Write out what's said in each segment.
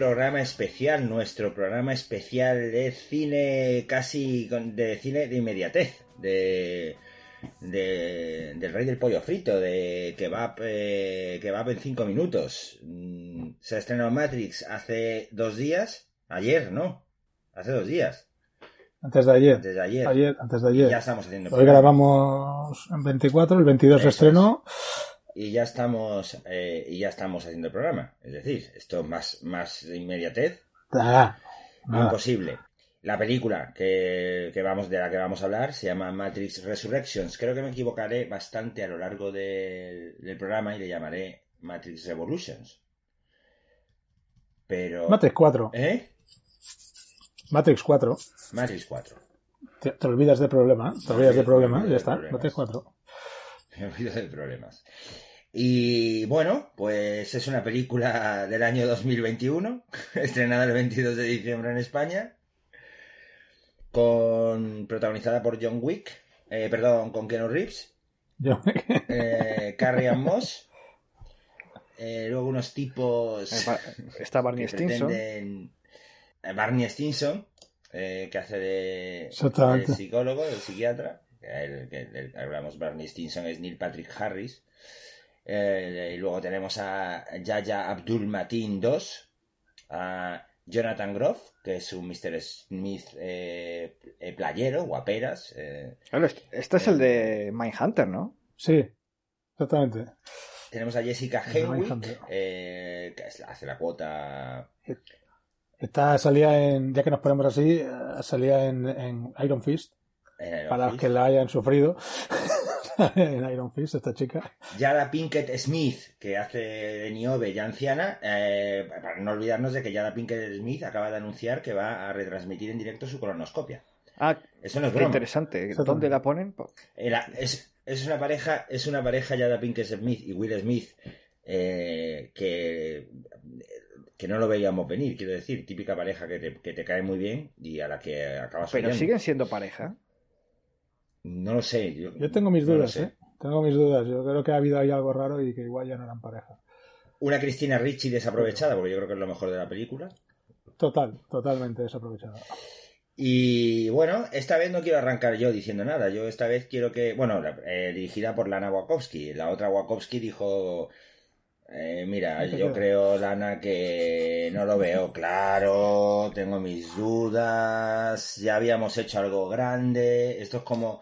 Programa especial, nuestro programa especial de cine casi con- de cine de inmediatez, de, de- del rey del pollo frito, de kebab, eh, kebab en cinco minutos. Mm, Se ha estrenado Matrix hace dos días, ayer, ¿no? Hace dos días, Antes de ayer. antes de ayer. Ayer, antes de Y ayer. ya estamos haciendo Hoy programa. grabamos en 24, el 22 se estrenó. Y ya estamos eh, y ya estamos haciendo el programa. Es decir, esto más, más de inmediatez Ah. Imposible. La película que, que vamos, de la que vamos a hablar se llama Matrix Resurrections. Creo que me equivocaré bastante a lo largo del, del programa y le llamaré Matrix Revolutions. Pero. Matrix 4. ¿Eh? Matrix 4. Matrix 4. Te, te olvidas de problema. Te olvidas de Me problema. Ya está. problemas. Matrix 4. Me olvido de problemas. Y bueno, pues es una película del año 2021, estrenada el 22 de diciembre en España, con protagonizada por John Wick, eh, perdón, con Keanu Reeves, eh, Carrie Moss, eh, luego unos tipos Eh, Está Barney Stinson. Barney Stinson, que hace de, de psicólogo, del psiquiatra. El, que el- hablamos, Barney Stinson es Neil Patrick Harris. Eh, y luego tenemos a Yaya Abdul Mateen II, a Jonathan Groff, que es un Mr. Smith eh, eh, playero, guaperas. eh. Claro, este- este es el de Mindhunter, ¿no? sí, exactamente. Tenemos a Jessica El Henwick, eh, que es- hace la cuota Esta salía en, ya que nos ponemos así, eh, salía en, en Iron Fist. Para los que la hayan sufrido. en Iron Fist, esta chica. Yada Pinkett Smith, que hace de Niobe ya anciana, eh, para no olvidarnos de que Yada Pinkett Smith acaba de anunciar que va a retransmitir en directo su colonoscopia. Ah, Eso no es qué interesante. ¿Dónde la ponen? Era- es, es una pareja, es una pareja Yada Pinkett Smith y Will Smith eh, que, que no lo veíamos venir, quiero decir, típica pareja que te, que te cae muy bien y a la que acabas Pero siguen siendo pareja. No lo sé. Yo, Yo tengo mis no dudas. ¿eh? Tengo mis dudas. Yo creo que ha habido ahí algo raro y que igual ya no eran pareja. Una Cristina Ricci desaprovechada, porque yo creo que es lo mejor de la película. Total, totalmente desaprovechado. Y bueno, esta vez no quiero arrancar yo diciendo nada. Yo esta vez quiero que. Bueno, eh, dirigida por Lana Wachowski. La otra Wachowski dijo. Eh, mira, ¿Qué te yo creo, Lana, que no lo veo claro. Tengo mis dudas. Ya habíamos hecho algo grande. Esto es como.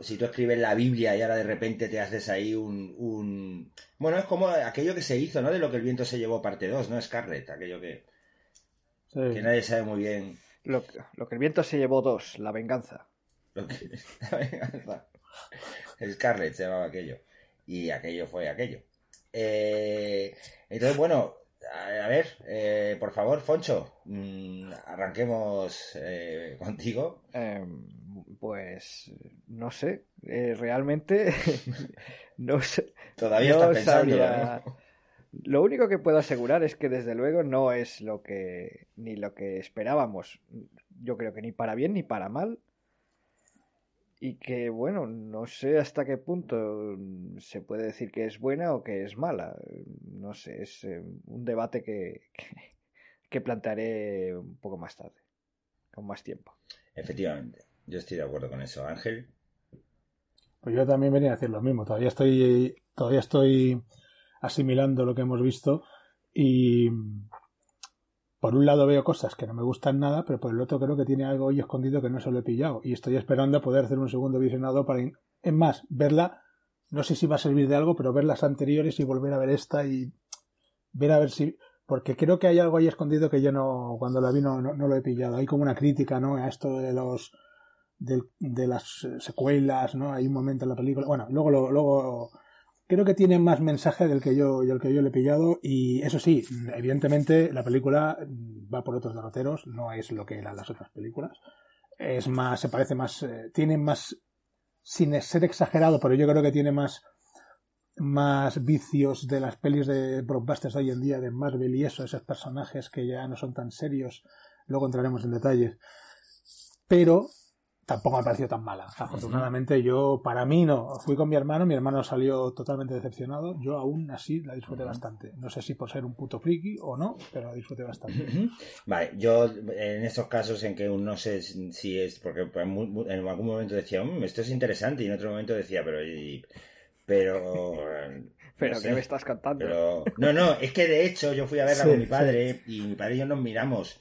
Si tú escribes la Biblia y ahora de repente te haces ahí un, un... Bueno, es como aquello que se hizo, ¿no? De lo que el viento se llevó parte 2, ¿no? Scarlett, aquello que, Sí. que nadie sabe muy bien Lo, que- lo que el viento se llevó dos, la venganza. Lo que- la venganza. Scarlett se llamaba aquello. Y aquello fue aquello. Eh, entonces, bueno, a, a ver, eh, por favor, Foncho, mm, arranquemos eh, contigo. Eh, pues no sé, eh, realmente no sé. Todavía no ¿no? Lo único que puedo asegurar es que desde luego no es lo que ni lo que esperábamos. Yo creo que ni para bien ni para mal. Y que bueno, no sé hasta qué punto mm, se puede decir que es buena o que es mala. No sé, es eh, un debate que, que, que plantearé un poco más tarde, con más tiempo. Efectivamente, yo estoy de acuerdo con eso. Ángel, Pues yo también venía a decir lo mismo. Todavía estoy, todavía estoy asimilando lo que hemos visto y por un lado veo cosas que no me gustan nada, pero por el otro creo que tiene algo ahí escondido que no se lo he pillado y estoy esperando a poder hacer un segundo visionado para, es más, verla, no sé si va a servir de algo, pero ver las anteriores y volver a ver esta y ver a ver si, porque creo que hay algo ahí escondido que yo no, cuando la vi no, no, lo he pillado. Hay como una crítica, ¿no? A esto de los, del- de, las secuelas, ¿no? Hay un momento en la película. Bueno, luego, luego creo que tiene más mensaje del que yo, del que yo le he pillado. Y eso sí, evidentemente la película va por otros derroteros, no es lo que eran las otras películas. Es más, se parece más, eh, tiene más, sin ser exagerado, pero yo creo que tiene más, más vicios de las pelis de blockbusters de hoy en día, de Marvel y eso, esos personajes que ya no son tan serios. Luego entraremos en detalles. Pero tampoco me ha parecido tan mala. Afortunadamente yo, para mí no. Fui con mi hermano, mi hermano salió totalmente decepcionado. Yo aún así la disfruté bastante. No sé si por ser un puto friki o no, pero la disfruté bastante. Vale, yo en estos casos en que no sé si es, porque en algún momento decía, "Mm, esto es interesante, y en otro momento decía, pero... y- pero... Pero no ¿qué me estás cantando? pero... No, no, es que de hecho yo fui a verla Sí, con mi padre y mi padre y yo nos miramos.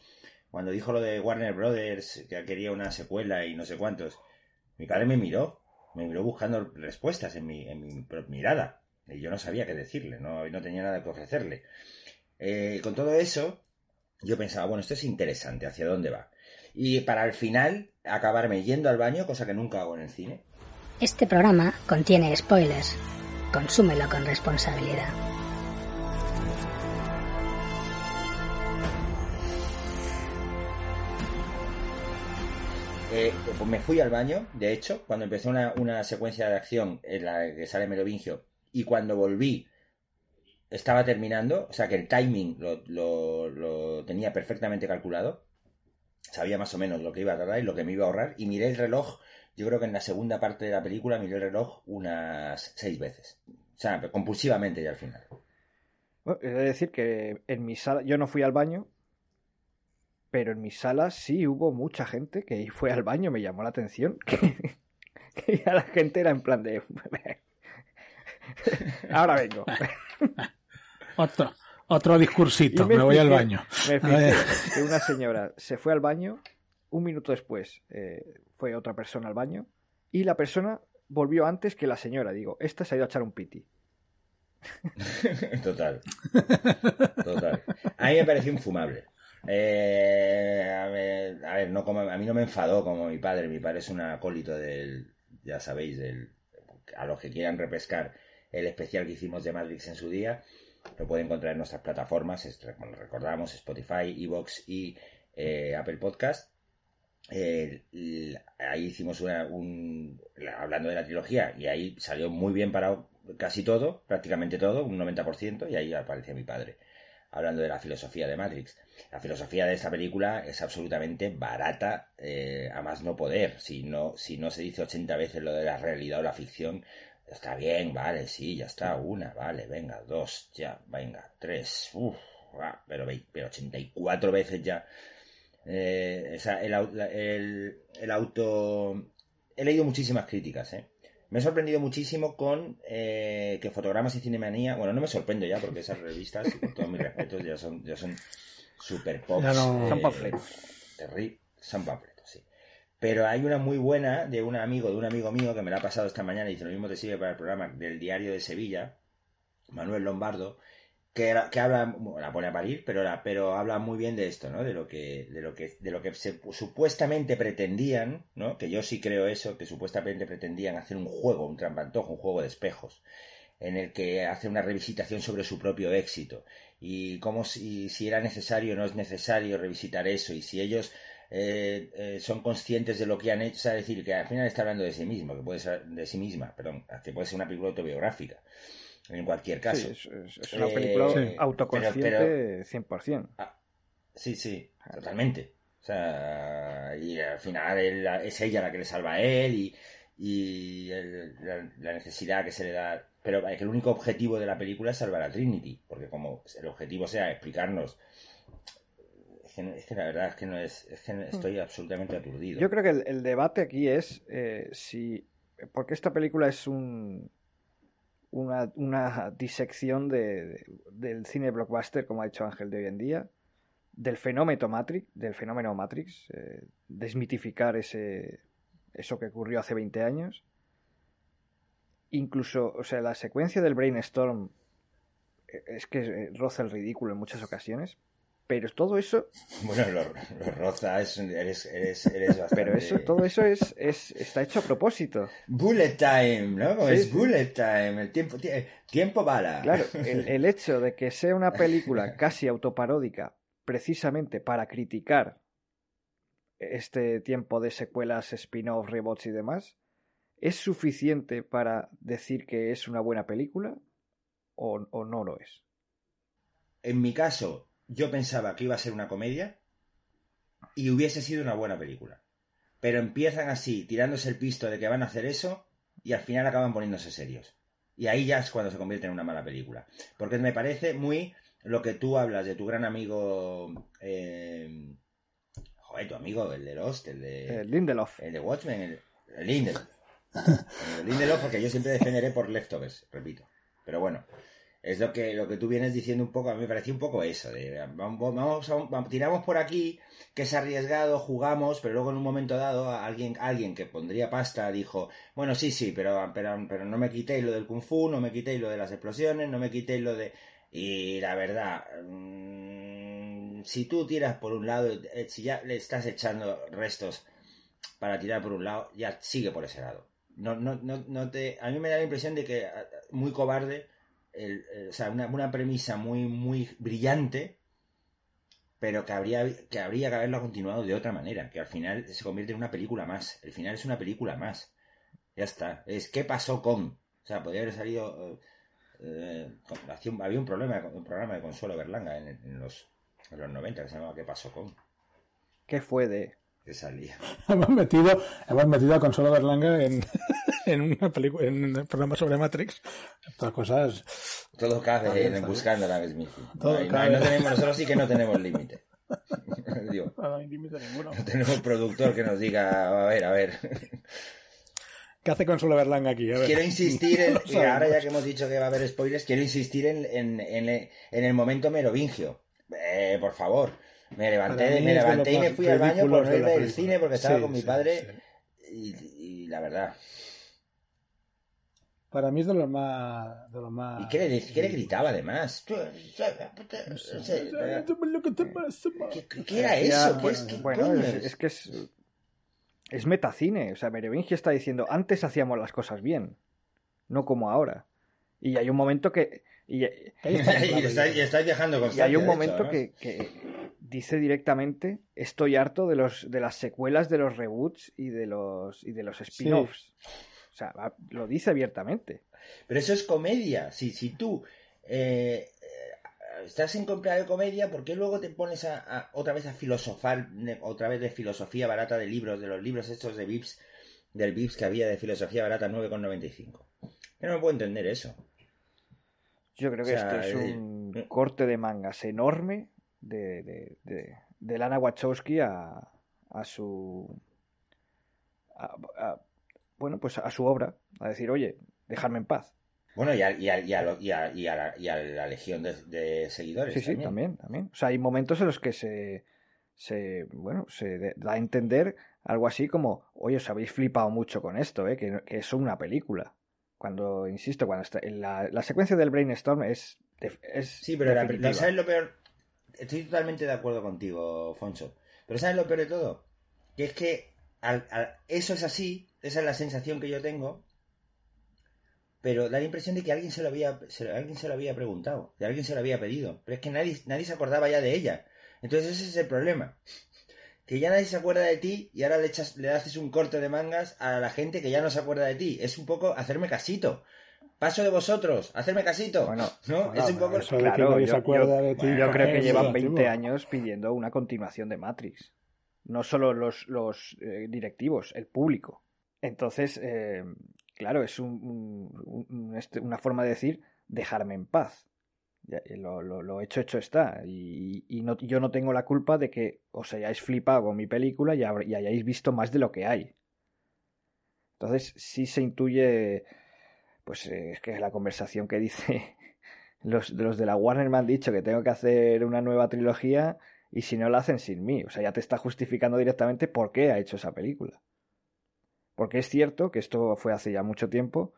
Cuando dijo lo de Warner Brothers, que quería una secuela y no sé cuántos, mi padre me miró, me miró buscando respuestas en mi, mirada. Y yo no sabía qué decirle, no, no tenía nada que ofrecerle. Eh, con todo eso, yo pensaba, bueno, esto es interesante, ¿hacia dónde va? Y para al final acabarme yendo al baño, cosa que nunca hago en el cine. Este programa contiene spoilers. Consúmelo con responsabilidad. Eh, pues me fui al baño, de hecho, cuando empezó una, una secuencia de acción en la que sale Merovingio, y cuando volví estaba terminando, o sea que el timing lo, lo- lo tenía perfectamente calculado, sabía más o menos lo que iba a tardar y lo que me iba a ahorrar, y miré el reloj, yo creo que en la segunda parte de la película miré el reloj unas seis veces, o sea, compulsivamente ya al final. Bueno, de decir que en mi sala, yo no fui al baño, pero en mi sala sí hubo mucha gente que fue al baño, me llamó la atención, que, que ya la gente era en plan de... Ahora vengo. Otro, otro discursito, Y me, voy al baño. Me fijé que una señora se fue al baño, un minuto después eh, fue otra persona al baño, y la persona volvió antes que la señora. Digo, esta se ha ido a echar un piti. Total. Total. A mí me pareció infumable. Eh, a, ver, a ver, no como, a mí no me enfadó como mi padre. Mi padre es un acólito del, ya sabéis, del, a los que quieran repescar el especial que hicimos de Matrix en su día, lo pueden encontrar en nuestras plataformas, como recordamos, Spotify, Evox y eh, Apple Podcast. Eh, ahí hicimos una, un, la- hablando de la trilogía y ahí salió muy bien para casi todo, prácticamente todo, un 90%, y ahí aparecía mi padre hablando de la filosofía de Matrix. La filosofía de esta película es absolutamente barata eh, a más no poder. Si no, si no se dice 80 veces lo de la realidad o la ficción, está bien, vale, sí, ya está, una, vale, venga, dos, ya, venga, tres, uff, pero, ve- pero 84 veces ya. Eh, el, el- el auto... He leído muchísimas críticas, ¿eh? Me he sorprendido muchísimo con eh, que Fotogramas y Cinemanía... Bueno, no me sorprendo ya porque esas revistas, con todos mis respetos, ya son, ya son super pops. Ya no- Son panfletos. terri- Son panfletos, sí. Pero hay una muy buena de un amigo, de un amigo mío que me la ha pasado esta mañana y dice lo mismo te sigue para el programa del Diario de Sevilla, Manuel Lombardo, que, que habla, bueno, la pone a parir, pero, la- pero habla muy bien de esto, ¿no? De lo que, de lo que, de lo que se, supuestamente pretendían, ¿no? Que yo sí creo eso, que supuestamente pretendían hacer un juego, un trampantojo, un juego de espejos, en el que hace una revisitación sobre su propio éxito y cómo si, si era necesario o no es necesario revisitar eso y si ellos eh, eh, son conscientes de lo que han hecho, o sea, decir que al final está hablando de sí mismo, que puede ser de sí misma, perdón, que puede ser una película autobiográfica. en cualquier caso. Sí, es, es- una Eh, película Sí. autoconsciente pero- 100%. Sí, sí, totalmente. O sea, y al final él- es ella la que le salva a él y, y el- la, la necesidad que se le da. Pero es que el único objetivo de la película es salvar a Trinity, porque como el objetivo sea explicarnos. Es que, no- es que la verdad es que no es. Es que estoy absolutamente aturdido. Yo creo que el, el debate aquí es eh, si. Porque esta película es un. Una, una disección de, de- del cine blockbuster, como ha dicho Ángel de hoy en día, del fenómeno Matrix, del fenómeno Matrix, eh, desmitificar ese, eso que ocurrió hace 20 años. Incluso, o sea, la secuencia del Brainstorm eh, es que eh, roza el ridículo en muchas ocasiones, pero todo eso Bueno, lo, lo roza, es, eres, eres, eres bastante. Pero eso, todo eso es, es, está hecho a propósito. Bullet time, ¿no? Sí, es sí. bullet time, el tiempo, tie- tiempo bala. Claro, el, el hecho de que sea una película casi autoparódica, precisamente para criticar este tiempo de secuelas, spin-off, rebots y demás, ¿es suficiente para decir que es una buena película o, o no lo es? En mi caso, yo pensaba que iba a ser una comedia y hubiese sido una buena película. Pero empiezan así, tirándose el pisto de que van a hacer eso y al final acaban poniéndose serios. Y ahí ya es cuando se convierte en una mala película. Porque me parece muy lo que tú hablas de tu gran amigo... eh, joder, tu amigo, el de Lost, el de... Eh, Lindelof. El de Watchmen, el, el Lindelof. El Lindelof, porque yo siempre defenderé por Leftovers, repito. Pero bueno, es lo que, lo que tú vienes diciendo un poco, a mí me pareció un poco eso. De, vamos, vamos vamos- tiramos por aquí, que es arriesgado, jugamos, pero luego en un momento dado alguien, alguien que pondría pasta dijo, bueno, sí, sí, pero, pero, pero no me quitéis lo del kung fu, no me quitéis lo de las explosiones, no me quitéis lo de... Y la verdad, mm, si tú tiras por un lado, eh, si ya le estás echando restos para tirar por un lado, ya sigue por ese lado. No, no, no, no te, a mí me da la impresión de que muy cobarde, el- o sea, una, una premisa muy, muy brillante, pero que habría, que habría que haberlo continuado de otra manera, que al final se convierte en una película más. El final es una película más. Ya está. Es qué pasó con. O sea, podría haber salido. eh, eh, había un problema, un programa de Consuelo Berlanga en, en los, en los 90 que se llamaba ¿Qué pasó con? ¿Qué fue de...? Que salía. Hemos metido, hemos metido a Consuelo Berlanga en, en una película, en un programa sobre Matrix. Estas cosas. Todo cabe en buscando la Smith. Todo No, no, tenemos, nosotros sí que no tenemos límite. Digo, No hay límite ninguno. no tenemos productor que nos diga, a ver, a ver. ¿Qué hace Consuelo Berlanga aquí? A ver. Quiero insistir en, ahora ya que hemos dicho que va a haber spoilers, quiero insistir en, en, en, en el momento merovingio. Eh, por favor. Me levanté, me levanté y me fui al baño por no de ir la del cine porque estaba Sí, con mi sí, padre sí. Y, y la verdad. Para mí es de los más. De los más ¿Y qué le, qué le gritaba además? ¿Qué, Lo que te pasa, ma. qué- qué era eso? ¿Qué bueno, es, qué bueno, es, que es... Es metacine. O sea, Merovingio está diciendo, antes hacíamos las cosas bien, no como ahora. Y hay un momento que... Y, está, y, estáis, y estáis viajando y constante, hay un hecho, momento que, que dice directamente, estoy harto de los de las secuelas de los reboots y de los y de los spin-offs. O sea, lo dice abiertamente. Pero eso es comedia. Si, si tú eh, eh, estás en compra de comedia, ¿por qué luego te pones a, a- otra vez a filosofar, otra vez de filosofía barata de libros, de los libros estos de Vips, del Vips que había de filosofía barata 9,95? Yo no me puedo entender eso. Yo creo que O sea, esto es eh, un eh. corte de mangas enorme de, de, de, de Lana Wachowski a, a su a- a- bueno pues a su obra a decir oye dejarme en paz Bueno, y a, y a- y a lo- y a- y la, y a la legión de, de seguidores. sí sí también también o sea hay momentos en los que se se bueno se da a entender algo así como oye os habéis flipado mucho con esto eh que, que es una película cuando insisto cuando está en la, la secuencia del brainstorm es es Sí, pero la- ¿sabes lo peor? Estoy totalmente de acuerdo contigo, Fonso. Pero ¿sabes lo peor de todo? Que es que al- al- eso es así, esa es la sensación que yo tengo, pero da la impresión de que alguien se lo había, se- alguien se lo había preguntado, de alguien se lo había pedido. Pero es que nadie, nadie se acordaba ya de ella. Entonces ese es el problema. Que ya nadie se acuerda de ti y ahora le, echas, le haces un corte de mangas a la gente que ya no se acuerda de ti. Es un poco hacerme casito. paso de vosotros, hacerme casito. Bueno, ¿no? bueno, es un poco... eso de que Claro, nadie yo, se acuerda yo- de ti. yo creo que llevan relativo. 20 años pidiendo una continuación de Matrix. No solo los, los eh, directivos, el público. Entonces, eh, claro, es un- un- un- este- una forma de decir dejarme en paz. Eh, lo, hecho, hecho está. Y, yo no tengo la culpa de que os hayáis flipado con mi película y, hayáis visto más de lo que hay. Entonces, sí se intuye, pues eh, es que la conversación que dice los, los de la Warner me han dicho que tengo que hacer una nueva trilogía y si no la hacen sin mí. O sea, ya te está justificando directamente por qué ha hecho esa película. Porque es cierto que esto fue hace ya mucho tiempo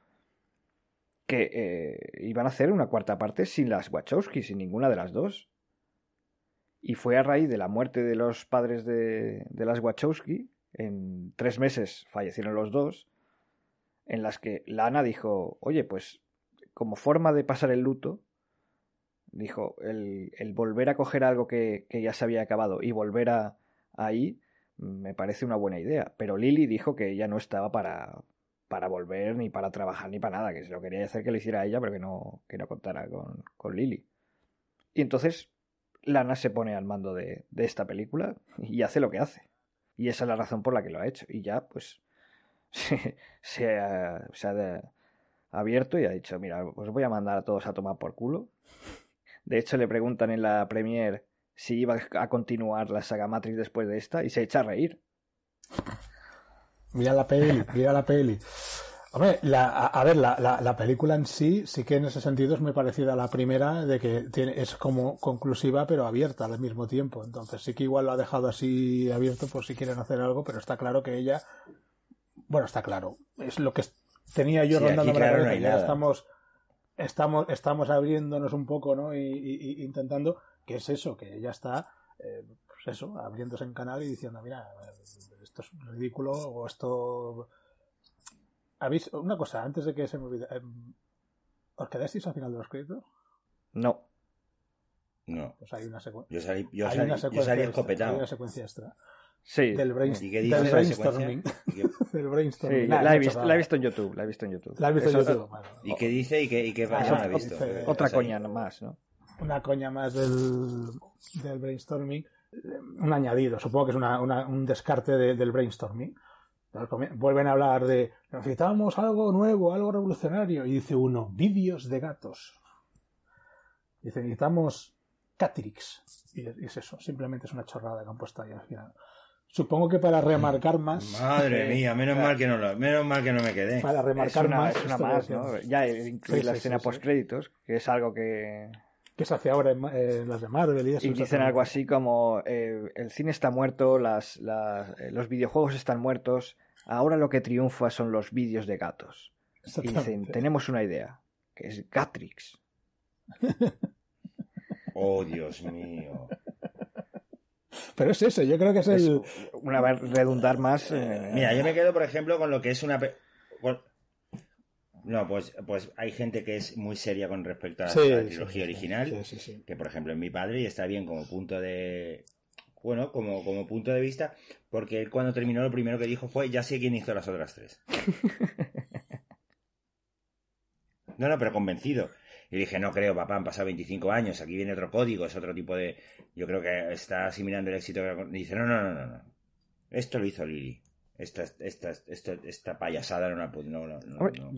que eh, iban a hacer una cuarta parte sin las Wachowski, sin ninguna de las dos. Y fue a raíz de la muerte de los padres de, de las Wachowski, en tres meses fallecieron los dos, en las que Lana dijo, oye, pues como forma de pasar el luto, dijo, el, volver a coger algo que, que ya se había acabado y volver a ahí, me parece una buena idea. Pero Lily dijo que ella no estaba para, para volver, ni para trabajar, ni para nada, que se lo quería hacer que lo hiciera ella, pero que no, que no contara con, con Lily. Y entonces Lana se pone al mando de, de esta película y hace lo que hace. Y esa es la razón por la que lo ha hecho. Y ya, pues, se, se ha, se ha abierto y ha dicho, mira, os voy a mandar a todos a tomar por culo. De hecho, le preguntan en la premiere si iba a continuar la saga Matrix después de esta y se echa a reír. Mira la peli, mira la peli. Hombre, la, a, a ver, la, la, la película en sí, sí que en ese sentido es muy parecida a la primera, de que tiene, es como conclusiva pero abierta al mismo tiempo. Entonces sí que igual lo ha dejado así abierto por si quieren hacer algo, pero está claro que ella, bueno, está claro, es lo que tenía yo Sí, rondando la claro, no ya nada. estamos, estamos, estamos abriéndonos un poco, ¿no? Y, y- y intentando, que es eso, que ella está, eh, pues eso, abriéndose en canal y diciendo, mira, esto es ridículo o esto ¿Habéis, una cosa, antes de que se me olvide, em, ¿os quedasteis al final de los créditos? No. No, Pues hay una, secuen- yo salí, yo hay salí, una yo secuencia salí extra, hay escopetado. una secuencia extra. Sí. Del, ¿Y qué del de brainstorming. del brainstorming. Sí, Nah, la, he he visto, la he en YouTube. La he visto en YouTube. La has visto en YouTube. Bueno, y qué dice y qué, y qué Ah, no he no, visto? dice- Otra coña más, ¿no? una coña más del, del brainstorming, un añadido, supongo que es una, una- un descarte de- del brainstorming. Vuelven a hablar de necesitamos algo nuevo, algo revolucionario, y dice uno, vídeos de gatos. Dice, necesitamos Catrix. Y es, es eso, simplemente es una chorrada que han puesto ahí al final. Supongo que para remarcar más, Madre mía, menos mal que no lo, menos mal que no me quedé. para Es remarcar una, más, es una más, ¿no? Ya eh, incluir Sí, la sí, escena sí, sí. post-créditos, que es algo que... que se hace ahora en, en las de Marvel y eso. Y dicen algo así como, eh, el cine está muerto, las, las- eh, los videojuegos están muertos, ahora lo que triunfa son los vídeos de gatos. Y dicen, tenemos una idea, que es Gatrix. Oh, Dios mío. Pero es eso, yo creo que es Es el... una vez redundar más... eh, Mira, yo me quedo, por ejemplo, con lo que es una... con- No, pues, pues hay gente que es muy seria con respecto a la, Sí, a la sí, trilogía sí, original, sí, que por ejemplo en mi padre y está bien como punto de... Bueno, como, como punto de vista, porque él cuando terminó lo primero que dijo fue, ya sé quién hizo las otras tres. No, no, pero convencido. Y dije, no creo, papá, han pasado 25 años, aquí viene otro código, es otro tipo de... Yo creo que está asimilando el éxito. que- Y dice, no, no, no, no, no. Esto lo hizo Lili. Esta, esta, esta, esta payasada no la. No, no, no, Hombre, no.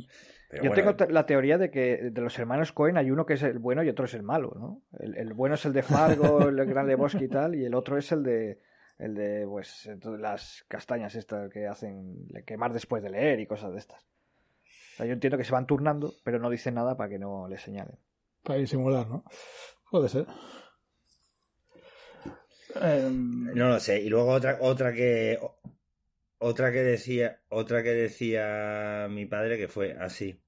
Pero Yo bueno, tengo te- la teoría de que de los hermanos Cohen hay uno que es el bueno y otro es el malo, ¿no? El, el bueno es el de Fargo, el Gran Lebowski y tal, y el otro es el de el de pues las castañas estas que hacen le- quemar después de leer y cosas de estas. O sea, yo entiendo que se van turnando, pero no dicen nada para que no le señalen. Para disimular, ¿no? Puede ser. No lo sé. Y luego otra, otra que otra que decía, otra que decía mi padre que fue así.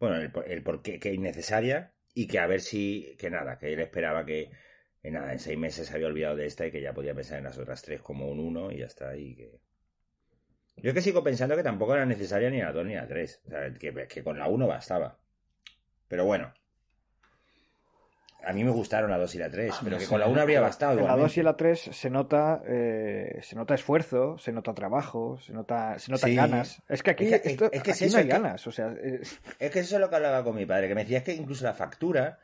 Bueno, el, por- el por qué que innecesaria y que a ver si, que nada, que él esperaba que en nada, en seis meses se había olvidado de esta y que ya podía pensar en las otras tres como un uno y ya está. Y que... Yo es que sigo pensando que tampoco era necesaria ni la dos ni la tres. O sea, que, que con la uno bastaba. Pero bueno. A mí me gustaron la 2 y la 3, pero que con la 1 habría bastado. En la 2 igualmente. y la 3 se nota, eh, se nota esfuerzo, se nota trabajo, se nota, se notan Sí. ganas. Es que aquí, Es que- esto- es que es aquí eso, no hay que- ganas. O sea, Es que eso es lo que hablaba con mi padre, que me decía que incluso la factura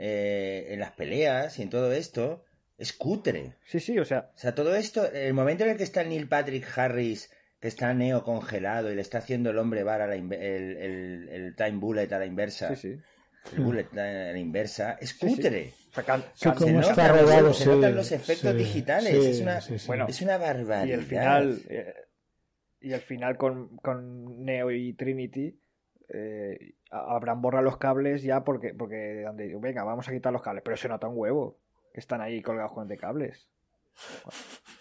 eh, en las peleas y en todo esto es cutre. sí, sí, o sea, O sea, todo esto, el momento en el que está Neil Patrick Harris, que está Neo congelado y le está haciendo el hombre bar a la inve- el, el- el time bullet a la inversa, sí, sí. El bullet a la inversa, es Sí, sí. cutre. O sea, can- Sí, can- como Se los- se sí, notan los efectos sí, digitales, sí, es, una, sí, sí. Bueno, es una barbaridad. y el final, eh, y el final con, con Neo y Trinity, eh, habrán borrado los cables ya porque, porque venga, vamos a quitar los cables, pero se nota un huevo que están ahí colgados con de cables.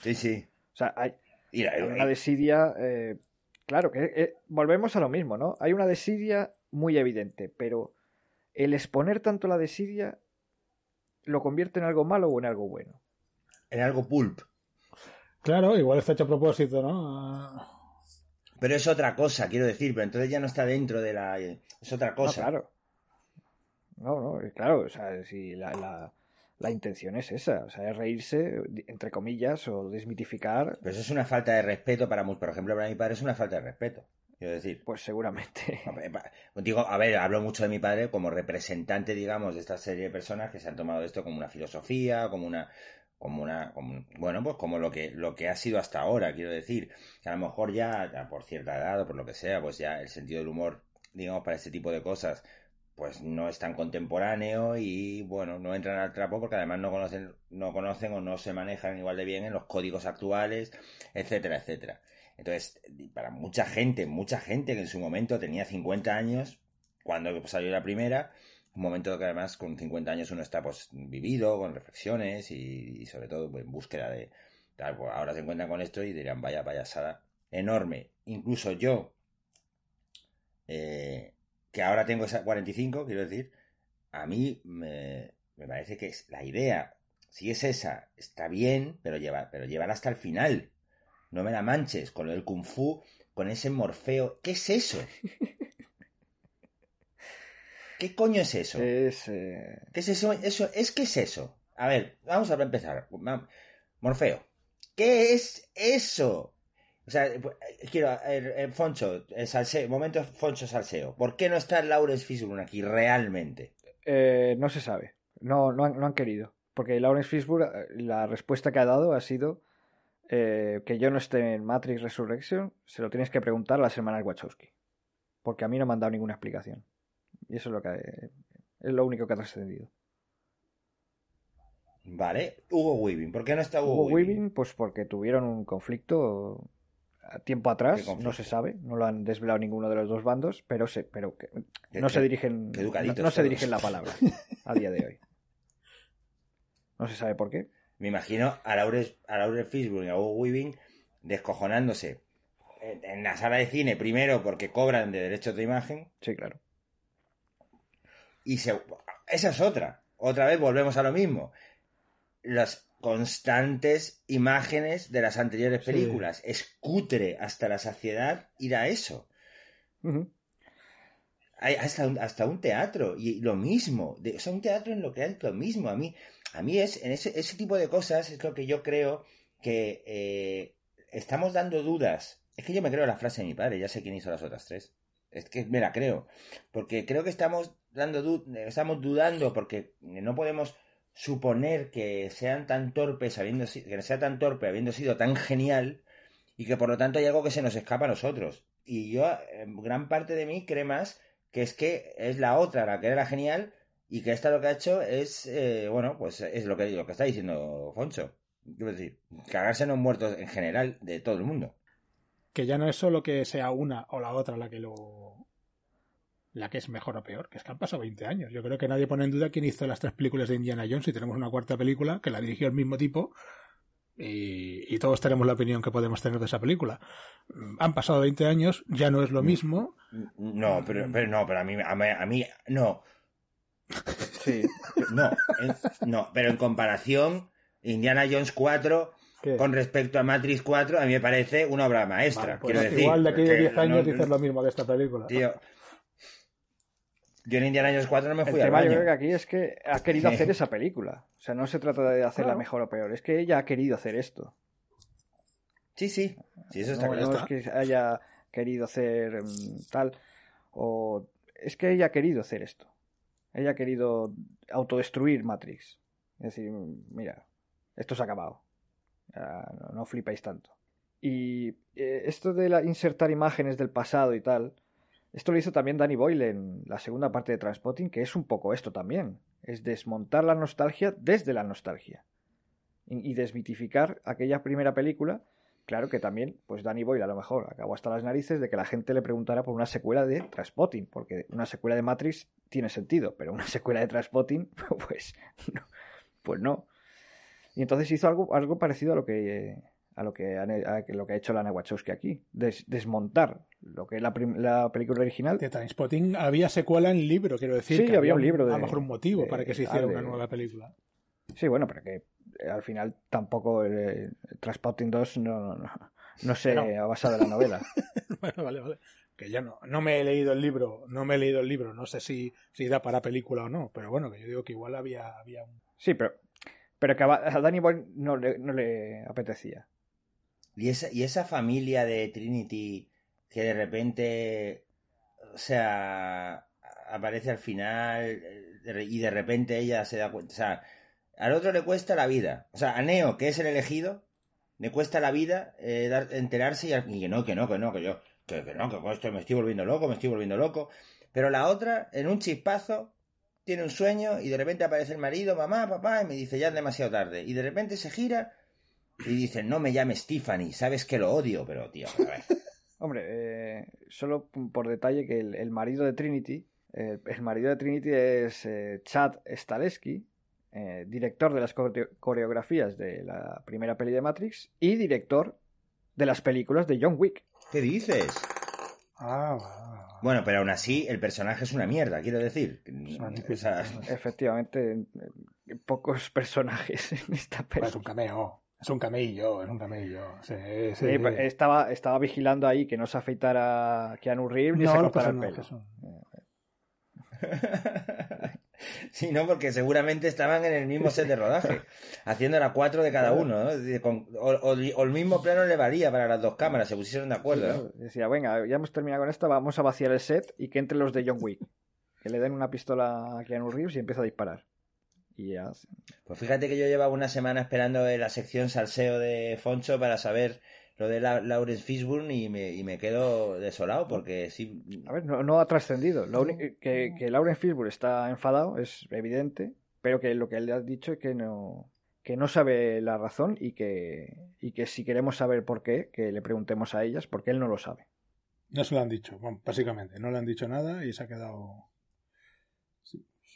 Sí, sí. O sea, hay, Y la- hay una desidia, eh, claro, que eh, volvemos a lo mismo, ¿no? Hay una desidia muy evidente, pero el exponer tanto la desidia lo convierte en algo malo o en algo bueno. en algo pulp. Claro, igual está hecho a propósito, ¿no? Pero es otra cosa, quiero decir, pero entonces ya no está dentro de la... Es otra No, cosa. claro. No, no, eh, claro, o sea, si la, la, la intención es esa, o sea, es reírse, entre comillas, o desmitificar, Pero eso es una falta de respeto para, por ejemplo, para mi padre es una falta de respeto. Quiero decir, pues seguramente. Digo, a ver, hablo mucho de mi padre como representante, digamos, de esta serie de personas que se han tomado esto como una filosofía, como una, como una, como bueno, pues como lo que, lo que ha sido hasta ahora, quiero decir, que a lo mejor ya, ya por cierta edad o por lo que sea, pues ya el sentido del humor, digamos, para este tipo de cosas, pues no es tan contemporáneo y bueno, no entran al trapo porque además no conocen, no conocen o no se manejan igual de bien en los códigos actuales, etcétera, etcétera. Entonces, para mucha gente, mucha gente que en su momento tenía 50 años, cuando salió la primera, un momento que además con 50 años uno está pues vivido, con reflexiones y, sobre todo pues, en búsqueda de tal, pues ahora se encuentran con esto y dirán, vaya payasada enorme. Incluso yo, eh, que ahora tengo esa 45, quiero decir, a mí me, me parece que es la idea, si es esa, está bien, pero, lleva, pero llévala hasta el final. No me la manches con lo del kung fu, con ese morfeo. ¿Qué es eso? ¿Qué coño es eso? Es, eh, ¿Qué es eso? Eso es que es eso. A ver, vamos a empezar. Morfeo. ¿Qué es eso? O sea, eh, quiero, eh, eh, Foncho, eh, salseo, momento Foncho Salseo. ¿Por qué no está Lawrence Fishburne aquí realmente? no se sabe, no, no, han, no han querido, porque Lawrence Fishburne, la respuesta que ha dado ha sido eh, que yo no esté en Matrix Resurrection, se lo tienes que preguntar a las hermanas Wachowski, porque a mí no me han dado ninguna explicación. Y eso es lo que eh, es lo único que ha trascendido. Vale, Hugo Weaving. ¿Por qué no está Hugo, Hugo Weaving? Weaving, pues porque tuvieron un conflicto tiempo atrás, no se sabe, no lo han desvelado ninguno de los dos bandos, pero se, pero que no se dirigen, no, se dirigen la palabra a día de hoy. No se sabe por qué. Me imagino a Lawrence, a Lawrence Fishburne y a Hugo Weaving descojonándose en, la sala de cine, primero porque cobran de derechos de imagen, Sí, claro. y se, esa es otra. Otra vez volvemos a lo mismo. Las constantes imágenes de las anteriores películas. Es cutre hasta la saciedad ir a eso. Hay hasta un, hasta un teatro y lo mismo de, o sea un teatro en lo que es lo mismo a mí a mí es en ese, tipo de cosas es lo que yo creo que eh, estamos dando dudas. Es que yo me creo la frase de mi padre ya sé quién hizo las otras tres. Es que me la creo porque creo que estamos dando du- estamos dudando porque no podemos suponer que sean tan torpes habiendo que sea tan torpe habiendo sido tan genial y que por lo tanto hay algo que se nos escapa a nosotros. Y yo eh, gran parte de mí cree más que es que es la otra la que era genial y que esta lo que ha hecho es eh, bueno pues es lo que lo que está diciendo Foncho quiero decir cagarse en los muertos en general de todo el mundo Que ya no es solo que sea una o la otra la que lo. la que es mejor o peor, que es que han pasado 20 años. Yo creo que nadie pone en duda quién hizo las tres películas de Indiana Jones y tenemos una cuarta película que la dirigió el mismo tipo. Y, y todos tenemos la opinión que podemos tener de esa película. Mm, Han pasado 20 años, ya no es lo mismo. no pero, pero no pero a mí a mí, a mí no Sí. no en- no pero en comparación Indiana Jones 4 que- con respecto a Matrix 4 a mí me parece una obra maestra Vale, pues quiero decir igual de aquí de porque 10 años no- dices lo mismo de esta película. Tío. Yo en Indiana Jones 4 no me El fui al tema yo creo que aquí es que ha querido hacer esa película. O sea, no se trata de hacerla Claro. mejor o peor, es que ella ha querido hacer esto. Sí, sí. Sí, eso está no, claro. no es que haya querido hacer mm, tal o es que ella ha querido hacer esto ella ha querido autodestruir Matrix. Es decir mira esto se ha acabado. No, no flipáis tanto. Y eh, esto de insertar imágenes del pasado y tal esto lo hizo también Danny Boyle en la segunda parte de Transpotting que es un poco esto también. Es desmontar la nostalgia desde la nostalgia. Y desmitificar aquella primera película Claro que también, pues Danny Boyle a lo mejor acabó hasta las narices de que la gente le preguntara por una secuela de Transpotting, porque una secuela de Matrix tiene sentido, pero una secuela de Transpotting, pues no. Pues no. Y entonces hizo algo, algo parecido a lo que a lo que, han- a lo que ha hecho Lana Wachowski aquí, des- desmontar lo que es la, la película original. De Transpotting había secuela en libro, quiero decir. Sí, que había un libro de- A lo mejor un motivo de- para que se hiciera de- una nueva película. Sí, bueno, pero que eh, al final tampoco eh, Transpotting 2 no, no, no, no se No. ha basado en la novela. Bueno, vale, vale. Que yo no, no me he leído el libro, no me he leído el libro, no sé si, si da para película o no, pero bueno, que yo digo que igual había, había un... Sí, pero, pero que a a Danny Boyle no le, no le apetecía. Y esa, y esa familia de Trinity que de repente, o sea, aparece al final eh, y de repente ella se da cuenta, o sea, al otro le cuesta la vida, o sea, a Neo, que es el elegido, le cuesta la vida eh, dar- enterarse y, que no, que no, que no, que yo, que, no, que con esto me estoy volviendo loco, me estoy volviendo loco, pero la otra, en un chispazo, tiene un sueño y de repente aparece el marido, mamá, papá, y me dice ya es demasiado tarde, y de repente se gira y dice, no me llames Tiffany, sabes que lo odio, pero tío. Hombre, eh, solo por detalle que el, marido de Trinity, eh, el marido de Trinity es eh, Chad Stahelski, eh, director de las coreo- coreografías de la primera peli de Matrix y director de las películas de John Wick. ¿Qué dices? Ah. Bueno, pero aún así el personaje es una mierda, quiero decir. magnífico. O sea, Efectivamente, eh, pocos personajes en esta peli. es un cameo, es un camello, es un camello. Sí, sí. Sí, estaba, estaba vigilando ahí que no se afeitara Keanu Reeves ni se no, no cortara pasa el nada, pelo. Jesús. sí, no, porque seguramente estaban en el mismo set de rodaje, haciendo la cuatro de cada uno, ¿no? Con- o, o- o el mismo plano le varía para las dos cámaras, se pusieron de acuerdo, ¿no? Decía, venga, ya hemos terminado con esta, vamos a vaciar el set y que entren los de John Wick. Que le den una pistola a Keanu Reeves y empieza a disparar. Y ya. Pues fíjate que yo llevaba una semana esperando la sección salseo de Foncho para saber lo de la, Lawrence Fishburne y me, y me quedo desolado porque sí. A ver, no, no ha trascendido. Lo que, que Lauren Fishburne está enfadado es evidente, pero que lo que él le ha dicho es que no que no sabe la razón y que, y que si queremos saber por qué, que le preguntemos a ellas, porque él no lo sabe. No se lo han dicho, bueno, básicamente, no le han dicho nada y se ha quedado...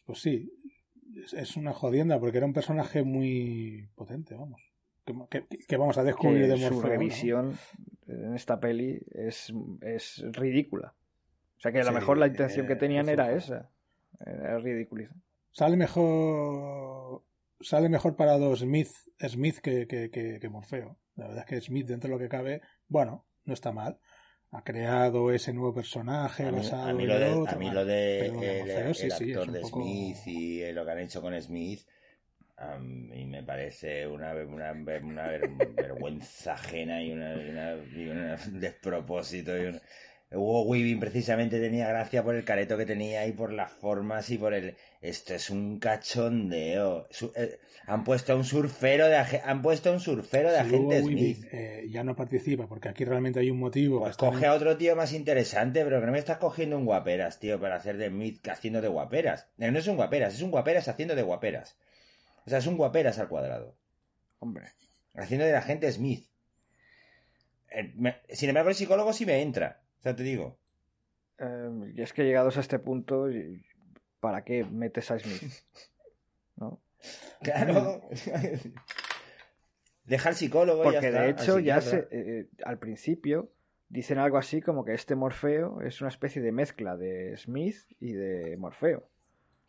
Pues sí, es, es una jodienda porque era un personaje muy potente, vamos. Que, que- que vamos a descubrir Que de su Morfeo, ¿no? revisión en esta peli es, es ridícula. O sea que a lo Sí, mejor la intención que eh, tenían es era esa. Era ridiculizar. Sale mejor sale mejor parado Smith, Smith que, que, que, que Morfeo. La verdad es que Smith, dentro de lo que cabe, bueno, no está mal. Ha creado ese nuevo personaje A mí, basado a mí en lo el de, otro, a mí lo de el, Morfeo, sí, el sí, actor de poco- Smith y lo que han hecho con Smith a mí me parece una, una, una ver- vergüenza ajena y, una, y una- y un despropósito y un... Hugo Weaving precisamente tenía gracia por el careto que tenía y por las formas y por el... Esto es un cachondeo. Su- eh, han puesto a un surfero de han puesto a un surfero de Si agente Hugo Weaving, eh, ya no participa porque aquí realmente hay un motivo. Pues coge a otro tío más interesante, pero que no me estás cogiendo un guaperas, tío, para hacer de Smith haciendo de guaperas. Eh, No es un guaperas, es un guaperas haciendo de guaperas. O sea, es un guaperas al cuadrado. Hombre. Haciendo de agente Smith. Eh, sin embargo, el psicólogo sí me entra. O sea, te digo. Eh, y es que llegados a este punto, ¿para qué metes a Smith? ¿No? Claro. Deja al psicólogo y ya Porque está, de hecho ya se, eh, al principio dicen algo así como que este Morfeo es una especie de mezcla de Smith y de Morfeo.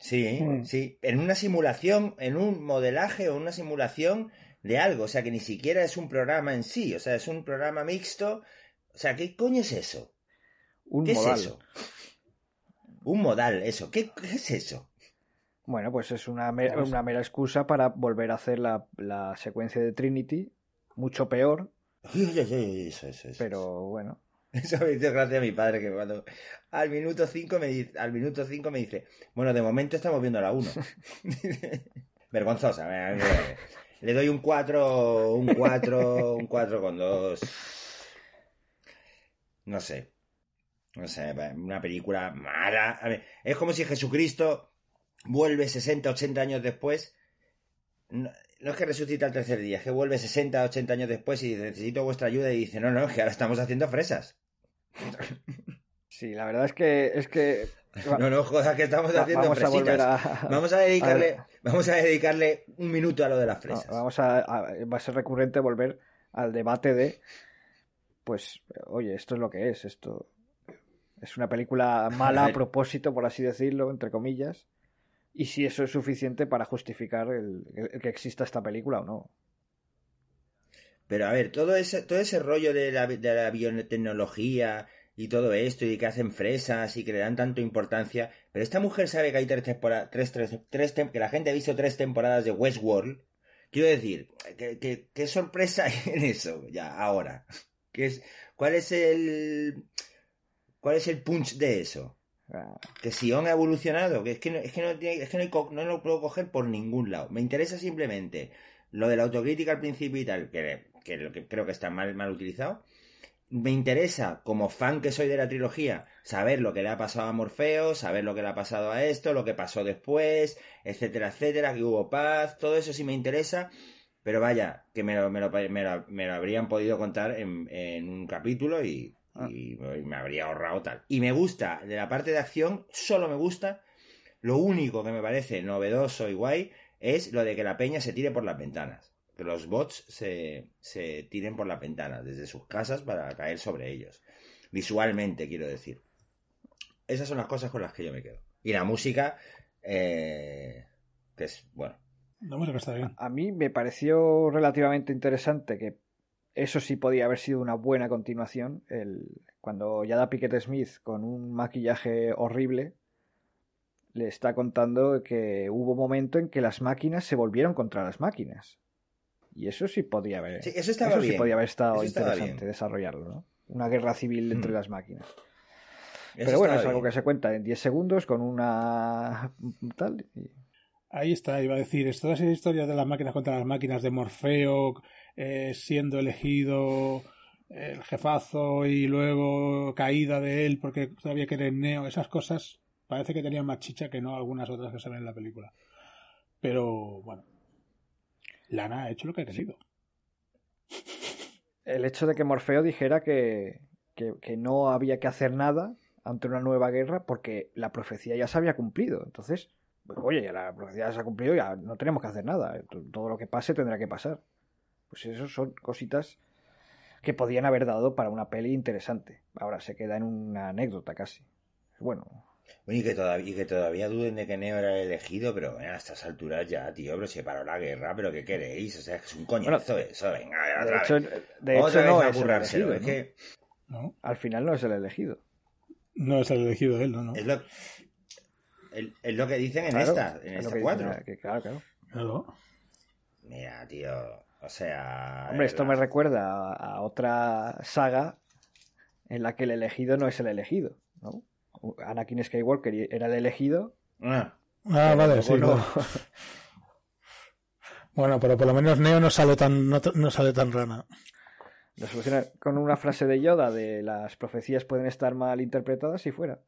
Sí, Mm. sí. En una simulación, en un modelaje o una simulación de algo. O sea, que ni siquiera es un programa en sí. O sea, es un programa mixto. O sea, ¿qué coño es eso? Un ¿Qué modal. es eso? Un modal, eso. ¿Qué, qué es eso? Bueno, pues es una, me- una mera excusa para volver a hacer la, la secuencia de Trinity, mucho peor, Eso, eso, eso. pero bueno. Eso me hizo gracia a mi padre que cuando al minuto 5 me dice, al minuto 5 me dice, bueno, de momento estamos viendo la 1. Vergonzosa. me- me- Le doy un 4, un 4, un 4 con 2. No sé. No sé, una película mala. A ver, es como si Jesucristo vuelve 60, 80 años después. No, no es que resucita el tercer día, es que vuelve 60, 80 años después y dice, necesito vuestra ayuda y dice, no, no, es que ahora estamos haciendo fresas. Sí, la verdad es que es que No, no, jodas, que estamos haciendo vamos a volver fresitas. a, Vamos a dedicarle, a- vamos a dedicarle un minuto a lo de las No, fresas. vamos a, a- va a ser recurrente volver al debate de, pues, oye, esto es lo que es, esto es una película mala a propósito, por así decirlo, entre comillas, y si eso es suficiente para justificar el, el que exista esta película o no. Pero a ver, todo ese, todo ese rollo de la, de la biotecnología y todo esto, y que hacen fresas y que le dan tanto importancia. Pero esta mujer sabe que hay tres temporadas, tres, tres, tres tem- que la gente ha visto tres temporadas de Westworld. Quiero decir, ¿qué, qué, qué sorpresa hay en eso ya, ahora? ¿Qué es, ¿Cuál es el. ¿Cuál es el punch de eso? Ah, Que Sion ha evolucionado, que es que no, es que no, tiene- es que no, no lo puedo coger por ningún lado. Me interesa simplemente lo de la autocrítica al principio y tal, que, que lo que creo que está mal, mal utilizado. Me interesa, como fan que soy de la trilogía, saber lo que le ha pasado a Morfeo, saber lo que le ha pasado a esto, lo que pasó después, etcétera, etcétera, que hubo paz, todo eso sí me interesa. Pero vaya, que me lo, me lo, me lo- me lo habrían podido contar en, en un capítulo y, Ah. y me habría ahorrado tal. Y me gusta, de la parte de acción, solo me gusta. Lo único que me parece novedoso y guay es lo de que la peña se tire por las ventanas. Que los bots se, se tiren por las ventanas desde sus casas para caer sobre ellos. Visualmente, quiero decir. Esas son las cosas con las que yo me quedo. Y la música, eh, que es, bueno, La música está bien. A mí me pareció relativamente interesante que eso sí podía haber sido una buena continuación. El, cuando Yada Pickett Smith, con un maquillaje horrible, le está contando que hubo un momento en que las máquinas se volvieron contra las máquinas. Y eso sí podía haber, Sí, eso estaba sí bien. podía haber estado interesante bien. desarrollarlo, ¿no? Una guerra civil entre Hmm. las máquinas. eso Pero bueno, es algo bien. que se cuenta en 10 segundos con una tal. y- Ahí está, iba a decir, es todas esas historias de las máquinas contra las máquinas de Morfeo, eh, siendo elegido el jefazo y luego caída de él porque todavía que Neo, esas cosas parece que tenían más chicha que no algunas otras que se ven en la película. Pero bueno, Lana ha hecho lo que ha querido. el hecho de que Morfeo dijera que, que, no había que hacer nada ante una nueva guerra porque la profecía ya se había cumplido. Entonces, pues, oye, ya la profecía ya se ha cumplido, ya no tenemos que hacer nada. Todo lo que pase tendrá que pasar. Pues eso son cositas que podían haber dado para una peli interesante. Ahora se queda en una anécdota casi. Bueno, Bueno, y que, todavía, y que todavía duden de que Neo era el elegido, pero bueno, a estas alturas ya, tío, pero se paró la guerra, pero ¿qué queréis? O sea, es que es un coñazo eso, venga, a ver, de otra hecho, vez. de hecho Otra no vez a es el currárselo, elegido. es ¿no? que ¿no? Al final no es el elegido. No es el elegido él, ¿no? no. es lo, el- es lo que dicen en Claro, esta, en esta que dicen, 4. que claro, claro. Claro. Mira, tío, o sea... Hombre, esto me recuerda a, a otra saga en la que el elegido no es el elegido, ¿no? Anakin Skywalker era el elegido. Ah, Ah, vale, sí. no. Bueno, pero por lo menos Neo no sale tan, no, no sale tan rana. Lo soluciona con una frase de Yoda de las profecías pueden estar mal interpretadas y fuera.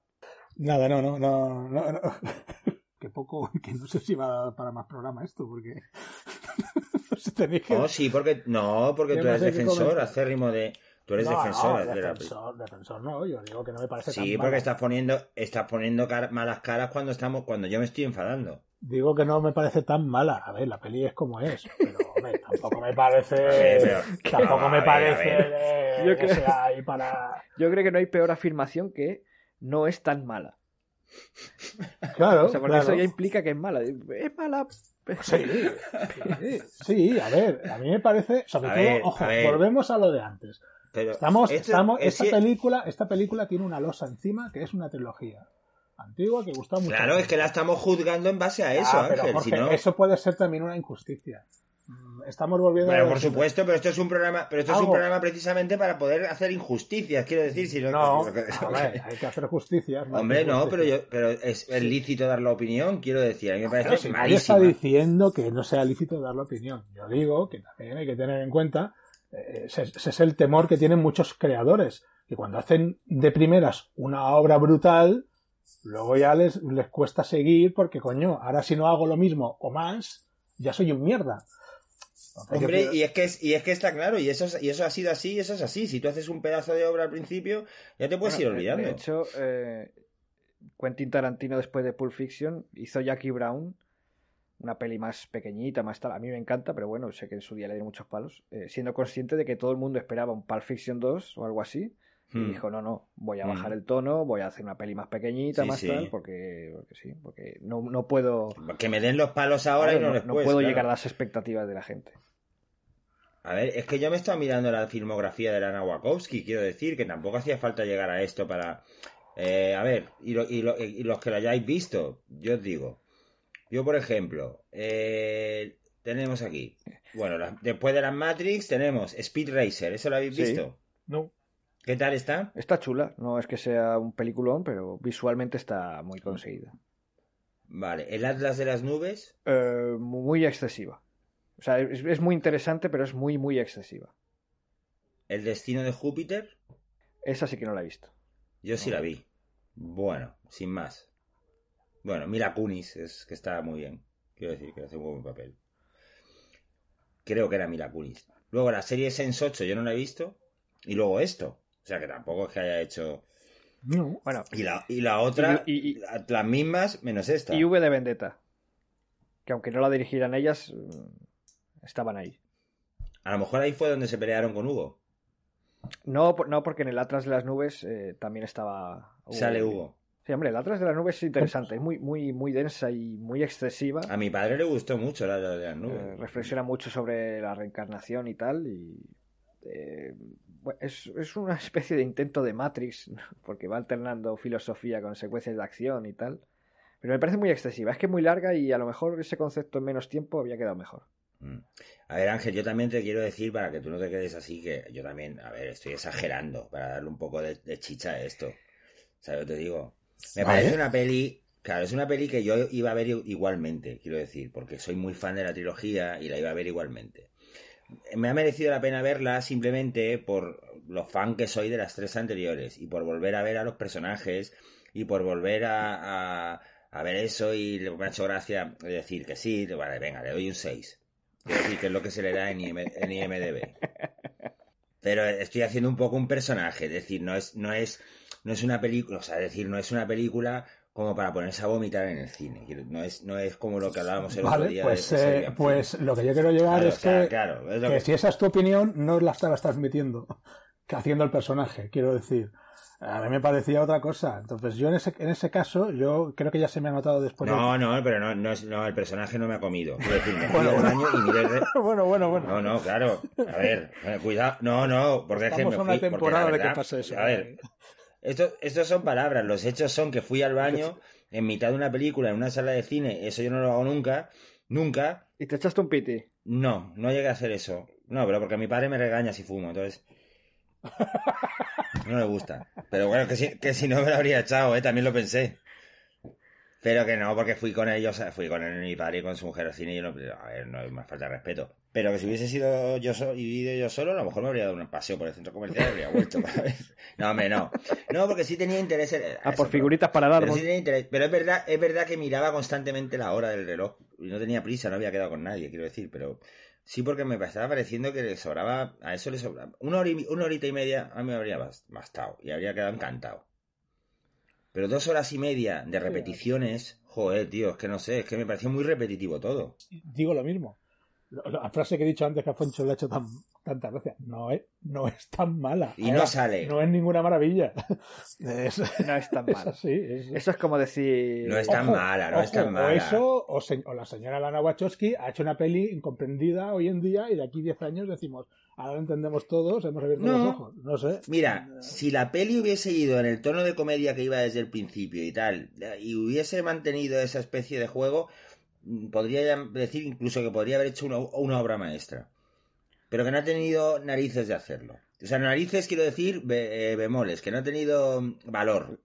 Nada, no, no, no, no, no. Que poco, que no sé si va a dar para más programa esto, porque no sé, tenéis que... Oh, sí, porque... No, porque ¿Qué tú eres defensor, acérrimo de... Tú eres No, defensor no, de la... defensor, defensor no, yo digo que no me parece tan Sí, mala. porque estás poniendo, estás poniendo malas caras cuando estamos, cuando yo me estoy enfadando. Digo que no me parece tan mala. A ver, la peli es como es, pero hombre, tampoco me parece... ver, pero- tampoco me ver, parece de- Yo que creo- sea ahí para... Yo creo que no hay peor afirmación que no es tan mala. Claro, O sea, porque claro. eso ya implica que es mala. Es mala. Sí, sí, sí, a ver, a mí me parece, sobre A todo, ver, ojo, volvemos a lo de antes. Pero Estamos, esto- estamos, es esta que- película, esta película tiene una losa encima que es una trilogía. antigua que gusta mucho. Claro, es que la estamos juzgando en base a eso, Ah, pero, Ángel. Jorge, si no... Eso puede ser también una injusticia. Mm, Estamos volviendo Bueno, a por supuesto, pero esto es un programa, pero esto es un Algo. programa precisamente para poder hacer injusticias, quiero decir, si no, No, a ver, hay que hacer justicias. Hombre, no, pero yo, pero es, es lícito dar la opinión, quiero decir, a mí me parece Pero si nadie está diciendo que no sea lícito dar la opinión. Yo digo que también hay que tener en cuenta, ese, ese es el temor que tienen muchos creadores, que cuando hacen de primeras una obra brutal, luego ya les, les cuesta seguir porque, coño, ahora si no hago lo mismo o más, ya soy un mierda. Entonces, Hombre, y es que es, y es que está claro, y eso, es- y eso ha sido así, y eso es así. Si tú haces un pedazo de obra al principio, ya te puedes Bueno, ir de- olvidando. De hecho, eh, Quentin Tarantino después de Pulp Fiction hizo Jackie Brown, una peli más pequeñita, más tal. A mí me encanta, pero bueno, sé que en su día le dieron muchos palos, eh, siendo consciente de que todo el mundo esperaba un Pulp Fiction 2 o algo así. Y Hmm. dijo, no, no, voy a Hmm. bajar el tono, voy a hacer una peli más pequeñita, Sí, más sí. tal, porque, porque sí, porque no, no puedo, Que me den los palos ahora claro, y no, no, después. no puedo claro. llegar a las expectativas de la gente. A ver, es que yo me estaba mirando la filmografía de Lana Wachowski, quiero decir que tampoco hacía falta llegar a esto para... eh, a ver, y, lo- y lo- y los que lo hayáis visto, yo os digo. Yo, por ejemplo, eh, tenemos aquí, bueno, la- después de las Matrix tenemos Speed Racer, ¿eso lo habéis Sí. visto? no, ¿Qué tal está? Está chula, no es que sea un peliculón, pero visualmente está muy conseguida. Vale, El Atlas de las Nubes, Eh, muy excesiva. O sea, es, es muy interesante, pero es muy, muy excesiva. El Destino de Júpiter, Esa sí que no la he visto. yo sí la vi. Bueno, sin más. Bueno, Mila Kunis, es que está muy bien. Quiero decir que hace un buen papel. Creo que era Mila Kunis. Luego la serie Sense 8 yo no la he visto. Y luego esto. O sea que tampoco es que haya hecho. no. Bueno, Y la, y la otra, Y- y- y- la- las mismas menos esta. y V de Vendetta. Que aunque no la dirigieran ellas, mm, estaban ahí. A lo mejor ahí fue donde se pelearon con Hugo. No, no porque en el Atlas de las Nubes eh, también estaba. Sale Hugo. Sí, hombre, el Atlas de las Nubes es interesante. Es muy, muy, muy densa y muy excesiva. A mi padre le gustó mucho la de las nubes. Eh, reflexiona mucho sobre la reencarnación y tal. Y eh, es, es una especie de intento de Matrix, porque va alternando filosofía con secuencias de acción y tal. Pero me parece muy excesiva. Es que es muy larga y a lo mejor ese concepto en menos tiempo había quedado mejor. Mm. A ver, Ángel, yo también te quiero decir para que tú no te quedes así, que yo también, a ver, estoy exagerando para darle un poco de, de chicha a esto. ¿Sabes lo que te digo? Me Vale. parece una peli, claro, es una peli que yo iba a ver igualmente, quiero decir, porque soy muy fan de la trilogía y la iba a ver igualmente. Me ha merecido la pena verla simplemente por lo fan que soy de las tres anteriores y por volver a ver a los personajes y por volver a, a, a ver eso y le- me ha hecho gracia decir que sí, vale, venga, le doy un 6. Quiero decir que es lo que se le da en, IM en IMDB. Pero estoy haciendo un poco un personaje, es decir, no es, no es, no es una película, o sea, es decir, no es una película como para ponerse a vomitar en el cine. No es, no es como lo que hablábamos el otro día pues, de eh, pues lo que yo quiero llegar Claro, es o sea, que, claro, es que que- si esa es tu opinión, no la estabas transmitiendo, haciendo el personaje, quiero decir. A mí me parecía otra cosa. Entonces, yo en ese, en ese caso, yo creo que ya se me ha notado después. de- No, no, pero no, no, es, no, el personaje no me ha comido. Quiero decir, me y bueno, bueno, bueno. No, no, claro. A ver, eh, cuidado. No, no, porque es que me a una fui, porque la temporada de que verdad- pase eso. A ver, esto, estos son palabras. Los hechos son que fui al baño en mitad de una película, en una sala de cine. Eso yo no lo hago nunca. Nunca. ¿Y te echaste un piti? No, no llegué a hacer eso. No, pero porque mi padre me regaña si fumo, entonces. No le gusta. Pero bueno, que si, que si no me lo habría echado, ¿eh? También lo pensé. Pero que no, porque fui con ellos, fui con él, mi padre y con su mujer al cine y yo no, a ver, no hay más falta de respeto. Pero que si hubiese sido yo solo y ido yo solo, a lo mejor me habría dado un paseo por el centro comercial y habría vuelto otra vez. No, hombre, no. No, porque sí tenía interés en... Ah, eso, por figuritas para pero sí tenía interés. Pero es verdad, es verdad que miraba constantemente la hora del reloj. Y no tenía prisa, no había quedado con nadie, quiero decir. Pero sí porque me estaba pareciendo que le sobraba, a eso le sobraba. Una, hora y- una horita y media a mí me habría bas- bastado. Y habría quedado encantado. Pero dos horas y media de repeticiones, joder, tío, es que no sé, es que me pareció muy repetitivo todo. Digo lo mismo. La frase que he dicho antes que a Foncho le ha hecho tan, tanta gracia. No es, no es tan mala. Y no sale. No es ninguna maravilla. Es, No es tan es mal. así. es- Eso es como decir. No es tan Ojo, mala, no es ojo, tan O mala. eso, o, se- o la señora Lana Wachowski ha hecho una peli incomprendida hoy en día y de aquí 10 años decimos, ahora lo entendemos todos, hemos abierto No. los ojos. No sé. Mira, si la peli hubiese ido en el tono de comedia que iba desde el principio y tal, y hubiese mantenido esa especie de juego, podría decir incluso que podría haber hecho una, una obra maestra. Pero que no ha tenido narices de hacerlo. O sea, narices quiero decir be- eh, bemoles, que no ha tenido valor.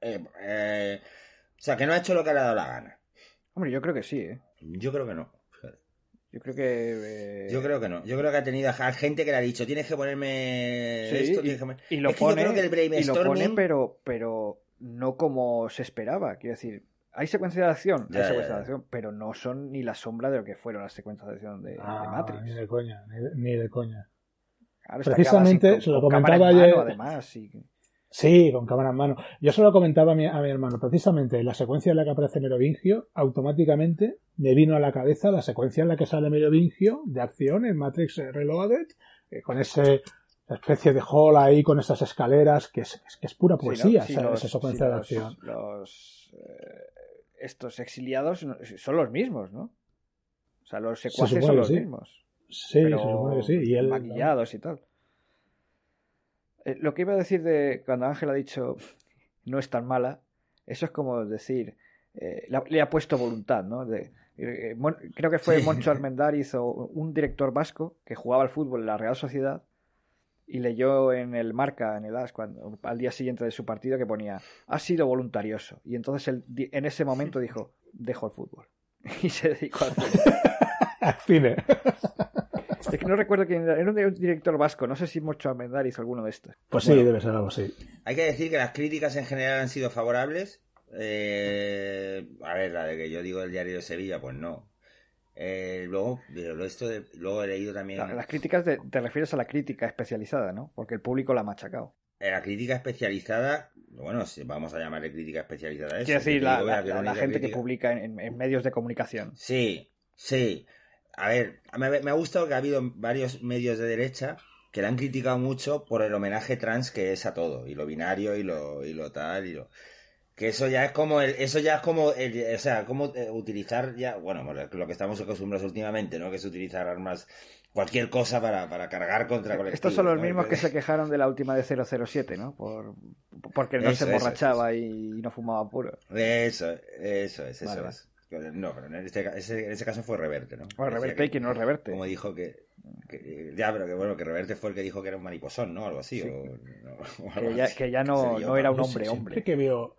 Eh, eh, o sea, que no ha hecho lo que le ha dado la gana. Hombre, yo creo que sí, ¿eh? Yo creo que no. Yo creo que. eh, Yo creo que no. Yo creo que ha tenido a gente que le ha dicho, tienes que ponerme Sí, esto, y, que poner-". y lo Es que yo creo que el y lo pone, brainstorming- pero, pero no como se esperaba. Quiero decir, hay secuencias de acción, Ya, hay ya, secuencias ya. de acción, pero no son ni la sombra de lo que fueron las secuencias de acción de, de Ah, Matrix. ni de coña, ni de, ni de coña. Claro, Precisamente, se lo con cámara comentaba en mano, ayer- además. y- Sí, con cámara en mano. Yo se lo comentaba a mi, a mi hermano. Precisamente en la secuencia en la que aparece Merovingio, automáticamente me vino a la cabeza la secuencia en la que sale Merovingio de acción en Matrix Reloaded, eh, con ese esa especie de hall ahí, con esas escaleras, que es, que es pura Sí, ¿no? poesía, Sí, esa, los- esa secuencia sí, de los- acción. Los, eh, estos exiliados son los mismos, ¿no? O sea, los Se secuaces son los sí. mismos. Sí, pero se supone que sí. Y él, maquillados y tal. Eh, lo que iba a decir de cuando Ángel ha dicho no es tan mala, eso es como decir, eh, le, ha, le ha puesto voluntad, ¿no? De, eh, Mon- creo que fue Sí. Moncho Armendáriz o un director vasco que jugaba al fútbol en la Real Sociedad y leyó en el marca, en el AS, cuando, al día siguiente de su partido que ponía, ha sido voluntarioso. Y entonces él di- en ese momento dijo, dejo el fútbol. Y se dedicó al fútbol. al cine. Es que no recuerdo quién era. Era un director vasco. No sé si Mocho Armendáriz o alguno de estos. Pues sí, Bueno. debe ser algo así. Hay que decir que las críticas en general han sido favorables. Eh, a ver, la de que yo digo el diario de Sevilla, pues no. Eh, luego, esto de- luego he leído también La- Las críticas de- te refieres a la crítica especializada, ¿no? Porque el público la ha machacado. eh, la crítica especializada. Bueno, vamos a llamarle crítica especializada. Quiero decir, la, la- la la- la gente que publica en, en medios de comunicación. Sí, sí. A ver, me, me ha gustado que ha habido varios medios de derecha que le han criticado mucho por el homenaje trans que es a todo, y lo binario, y lo, y lo tal, y lo... Que eso ya es como el, eso ya es como el- o sea, como eh, utilizar ya, bueno, lo que estamos acostumbrados últimamente, ¿no? Que es utilizar armas, cualquier cosa para, para cargar contra colectivos. Estos son los ¿no? mismos que se quejaron de la última de 007, ¿no? Por, porque no Eso, se eso, emborrachaba y no fumaba puro. Eso, eso es, eso Vale, es. No, pero en este, en ese caso fue Reverte, ¿no? Bueno, reverte y que no reverte. Como dijo que, que- Ya, pero que bueno, que Reverte fue el que dijo que era un mariposón, ¿no? Algo así. Sí. o- no, o algo Que ya, así. que ya no, no era un Yo hombre, siempre hombre. que veo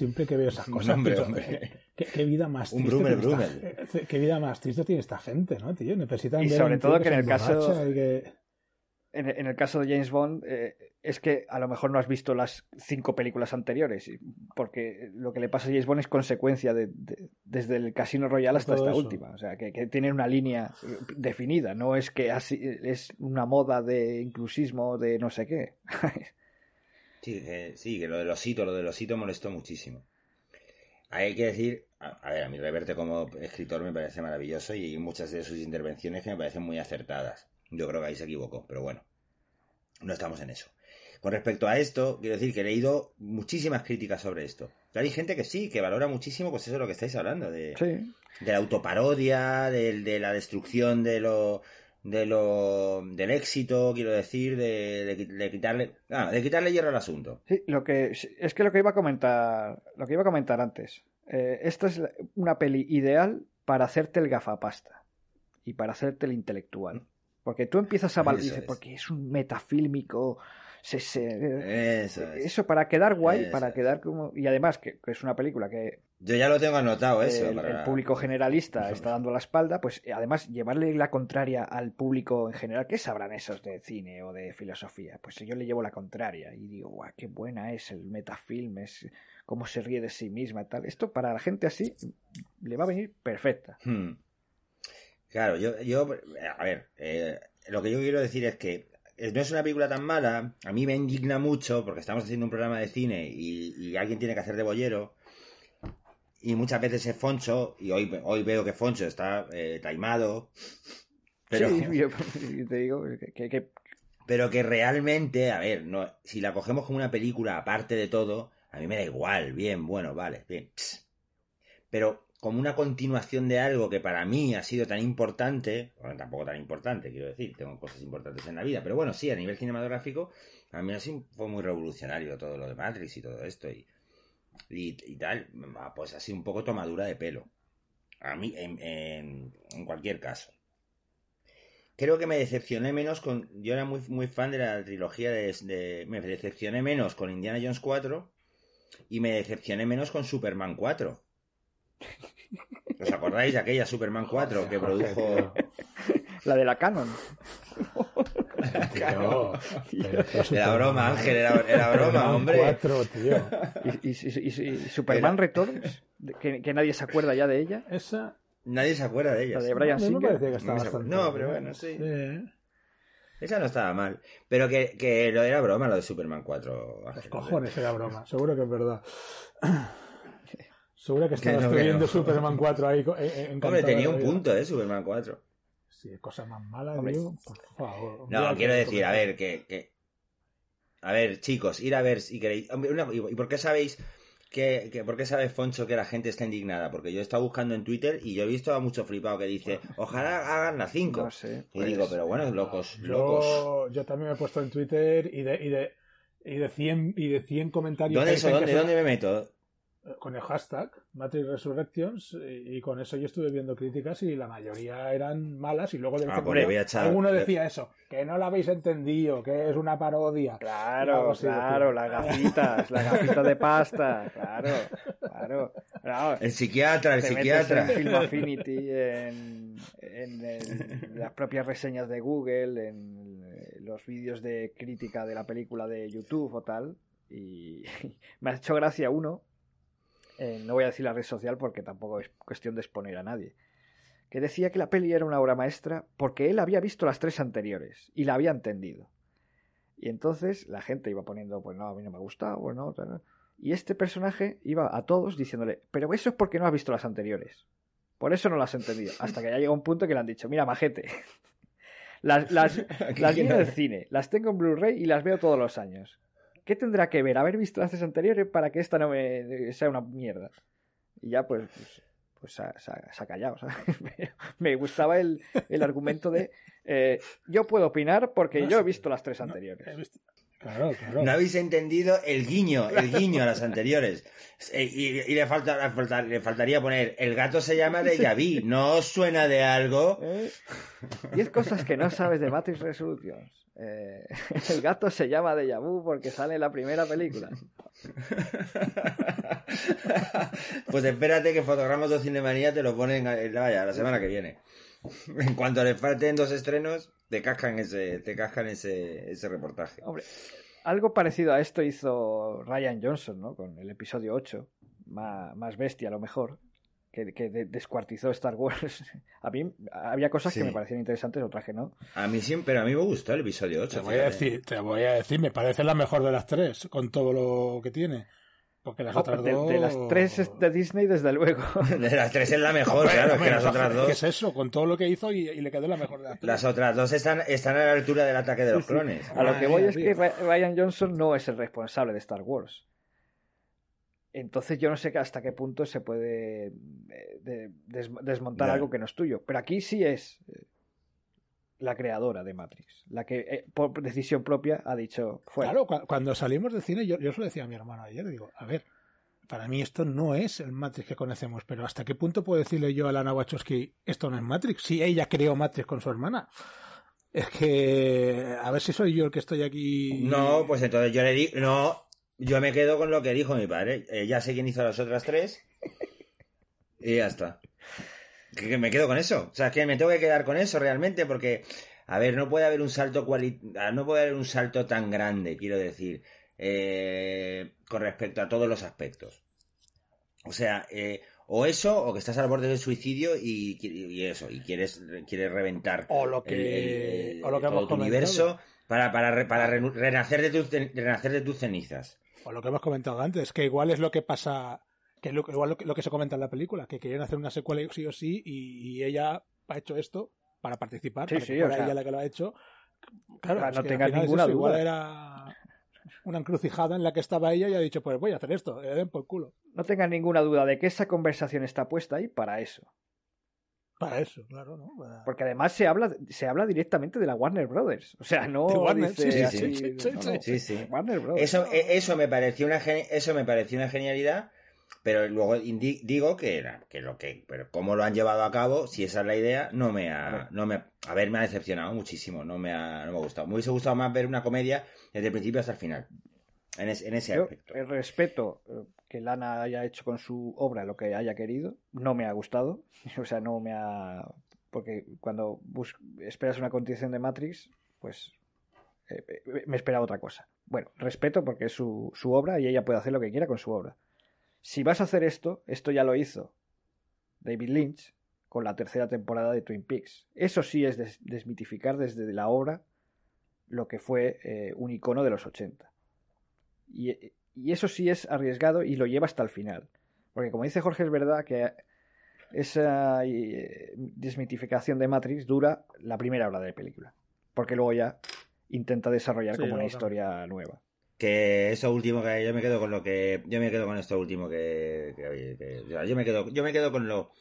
siempre que veo esas Un cosas hombre, pienso, hombre. ¿qué, qué vida más Un triste esta- Brummel. eh, qué vida más triste tiene esta gente no tío necesitan Y ver sobre un todo que en el caso- que- En, en el caso de James Bond, eh, es que a lo mejor no has visto las cinco películas anteriores, porque lo que le pasa a James Bond es consecuencia de, de- desde el Casino Royale hasta Todo esta eso. última. O sea, que, que tiene una línea eh, definida, no es que así, es una moda de inclusismo de no sé qué. Sí, que, sí, que lo de Losito, lo de Losito molestó muchísimo. Hay que decir, a, a ver, a mí Reverte como escritor me parece maravilloso y muchas de sus intervenciones que me parecen muy acertadas. Yo creo que ahí se equivocó, pero bueno, no estamos en eso. Con respecto a esto, quiero decir que he leído muchísimas críticas sobre esto. Pero hay gente que sí, que valora muchísimo, pues eso es lo que estáis hablando, de, sí. de la autoparodia, del- de, la destrucción de lo, de lo, del éxito, quiero decir, de, de qui- de quitarle, ah, de quitarle hierro al asunto. Sí, lo que es que lo que iba a comentar, lo que iba a comentar antes. Eh, esta es una peli ideal para hacerte el gafapasta y para hacerte el intelectual. Porque tú empiezas a val- Eso dices, es. porque es un metafílmico, se, se- Eso es. eso para quedar guay, Eso para quedar como y además que, que es una película que Yo ya lo tengo anotado eso. el, para- el público generalista está dando la espalda, pues eh, además llevarle la contraria al público en general, ¿qué sabrán esos de cine o de filosofía? Pues yo le llevo la contraria y digo, guau, qué buena es el metafilm, es cómo se ríe de sí misma y tal. Esto para la gente así le va a venir perfecta. Hmm. Claro, yo, yo, a ver, eh, lo que yo quiero decir es que eh, no es una película tan mala, a mí me indigna mucho porque estamos haciendo un programa de cine y, y alguien tiene que hacer de bollero y muchas veces es Foncho, y hoy, hoy veo que Foncho está eh, taimado, pero, Sí, yo, yo te digo que, pero que realmente, a ver, no, si la cogemos como una película aparte de todo, a mí me da igual, bien, bueno, vale, bien. pss. Pero como una continuación de algo que para mí ha sido tan importante, bueno, tampoco tan importante, quiero decir, tengo cosas importantes en la vida, pero bueno, sí, a nivel cinematográfico, a mí así fue muy revolucionario todo lo de Matrix y todo esto y, y, y tal, pues así un poco tomadura de pelo. A mí, en, en- en cualquier caso. Creo que me decepcioné menos con. Yo era muy, muy fan de la trilogía de, de- Me decepcioné menos con Indiana Jones 4 y me decepcioné menos con Superman 4. ¿Os acordáis de aquella Superman 4 que produjo. la de la Canon. Tío, pero tío, Era broma, Ángel, era, era broma, Superman hombre. 4, tío. Y, y- y- y- y Superman Era- Returns, que, que nadie se acuerda ya de ella. Esa. Nadie se acuerda de ella. La de. Brian me Singer. parecía que estaba No, bastante. no, pero bueno, sí. Sí. Esa no estaba mal. Pero que, que lo era broma, lo de Superman 4. Los Ángel. cojones era broma, seguro que es verdad. Seguro que estabas no, viendo no. Superman 4 ahí. eh, eh, Hombre, tenía un punto, ¿eh? Superman 4. Sí, cosa más mala, Hombre. digo, por favor. No, quiero decir, a ver, que, que- A ver, chicos, ir a ver si queréis... Hombre, una- ¿Y por qué sabéis que, que- ¿Por qué sabe Foncho que la gente está indignada? Porque yo he estado buscando en Twitter y yo he visto a mucho flipado que dice, ojalá hagan la 5. No sé. Y pues, digo, pero bueno, locos, locos. Yo, yo también me he puesto en Twitter y de, y de, y de 100 y de 100 comentarios ¿Dónde ¿Dónde me meto? Con el hashtag Matrix Resurrections y, y con eso yo estuve viendo críticas y la mayoría eran malas y luego de Ah, en pues cuando le voy a echar- alguno decía eso, que no lo habéis entendido, que es una parodia. Claro, claro, las gafitas, las gafitas de pasta, claro, claro. Claro, El psiquiatra, el psiquiatra. en Film Affinity, en, en el- las propias reseñas de Google, en eh, los vídeos de crítica de la película de YouTube o tal, y me ha hecho gracia uno, eh, no voy a decir la red social porque tampoco es cuestión de exponer a nadie, que decía que la peli era una obra maestra porque él había visto las tres anteriores y la había entendido. Y entonces la gente iba poniendo, pues no, a mí no me gusta, pues no, tal. Y este personaje iba a todos diciéndole, pero eso es porque no has visto las anteriores. Por eso no las has entendido. Hasta que ya llega un punto que le han dicho, mira, majete. Las, las, las vi en el cine, las tengo en Blu-ray y las veo todos los años. ¿Qué tendrá que ver haber visto las tres anteriores para que esta no me sea una mierda? Y ya pues, pues, pues se, ha- se callado, me gustaba el, el argumento de eh, yo puedo opinar porque No yo he visto las tres He anteriores. visto- Claro, claro. No habéis entendido el guiño, el guiño a las anteriores. Eh, Y, y le, falta, le, falta- le faltaría poner, el gato se llama de Yaví, ¿no os suena de algo? ¿Eh? Diez cosas que no sabes de Matrix Resolutions. Eh, el gato se llama Deja Vu porque sale en la primera película. Pues espérate que Fotogramas de Cinemanía te lo ponen eh, vaya, la semana que viene. En cuanto les falten dos estrenos, te cascan ese, te cascan ese, ese reportaje. Hombre, algo parecido a esto hizo Ryan Johnson, ¿no? Con el episodio 8, más, más bestia a lo mejor, que, que de- descuartizó Star Wars. A mí había cosas Sí. que me parecían interesantes, otras que no. A mí siempre, pero a mí me gustó el episodio 8. Te voy a decir, te voy a decir, me parece la mejor de las tres, con todo lo que tiene. Porque las otras de, dos. de las tres de Disney, desde luego. De las tres es la mejor, Hombre, claro, es que las otras ¿Qué dos. es eso? Con todo lo que hizo y, y le quedó la mejor de las tres. Las otras dos están, están a la altura del ataque de los clones. A lo que voy es que Ryan Johnson no es el responsable de Star Wars. Entonces yo no sé hasta qué punto se puede eh, de- des- desmontar algo que no es tuyo. Pero aquí sí es eh, la creadora de Matrix. La que eh, por decisión propia ha dicho fuera. Claro, cu- cuando salimos del cine, yo, yo se lo decía a mi hermano ayer, digo, a ver, para mí esto no es el Matrix que conocemos, pero ¿hasta qué punto puedo decirle yo a Lana Wachowski, esto no es Matrix? Si ella creó Matrix con su hermana. Es que, a ver si soy yo el que estoy aquí. No, pues entonces yo le digo, no, yo me quedo con lo que dijo mi padre. Eh, ya sé quién hizo las otras tres. Y ya está. Que, que me quedo con eso. O sea, es que me tengo que quedar con eso realmente porque, a ver, no puede haber un salto cuali ah, no puede haber un salto tan grande, quiero decir, eh, con respecto a todos los aspectos. O sea, eh, o eso, o que estás al borde del suicidio y, y eso, y quieres, quieres reventar O lo que- el- el- o lo que todo hemos tu comentado. universo para, para, para renacer, de tus, renacer de tus cenizas. O lo que hemos comentado antes, que igual es lo que pasa Que lo, igual lo que, lo que se comenta en la película, que querían hacer una secuela sí o sí y, y ella ha hecho esto para participar, Sí, para sí, que fuera sea- ella la que lo ha hecho. Claro, no tengas es ninguna eso, igual duda. era una encrucijada en la que estaba ella y ha dicho, pues voy a hacer esto, le den por culo. No tengan ninguna duda de que esa conversación está puesta ahí para eso. Para eso, claro, ¿no? Para- Porque además se habla, se habla directamente de la Warner Brothers. O sea, no De Warner, dice sí, sí, así, sí, sí, no, sí, no. sí, Sí, sí. Warner Brothers. Eso, e- eso me pareció una geni- eso me pareció una genialidad, pero luego indi- digo que era, que lo que, pero cómo lo han llevado a cabo, si esa es la idea, no me ha, no me, a ver, me ha decepcionado muchísimo, no me ha, no me ha gustado. Me hubiese gustado más ver una comedia desde el principio hasta el final. En, es- en ese Yo aspecto. eh, respeto eh, que Lana haya hecho con su obra lo que haya querido. No me ha gustado. O sea, no me ha. Porque cuando bus- esperas una continuación de Matrix, pues eh, eh, me esperaba otra cosa. Bueno, respeto porque es su, su obra y ella puede hacer lo que quiera con su obra. Si vas a hacer esto, esto ya lo hizo David Lynch con la tercera temporada de Twin Peaks. Eso sí es des- desmitificar desde la obra lo que fue eh, un icono de los 80. Y, y eso sí es arriesgado y lo lleva hasta el final. Porque como dice Jorge, es verdad que esa eh, desmitificación de Matrix dura la primera hora de la película. Porque luego ya intenta desarrollar Sí, como una historia nueva. Que eso último que yo me quedo con lo que, yo me quedo con esto último que, yo me quedo, yo me quedo con lo,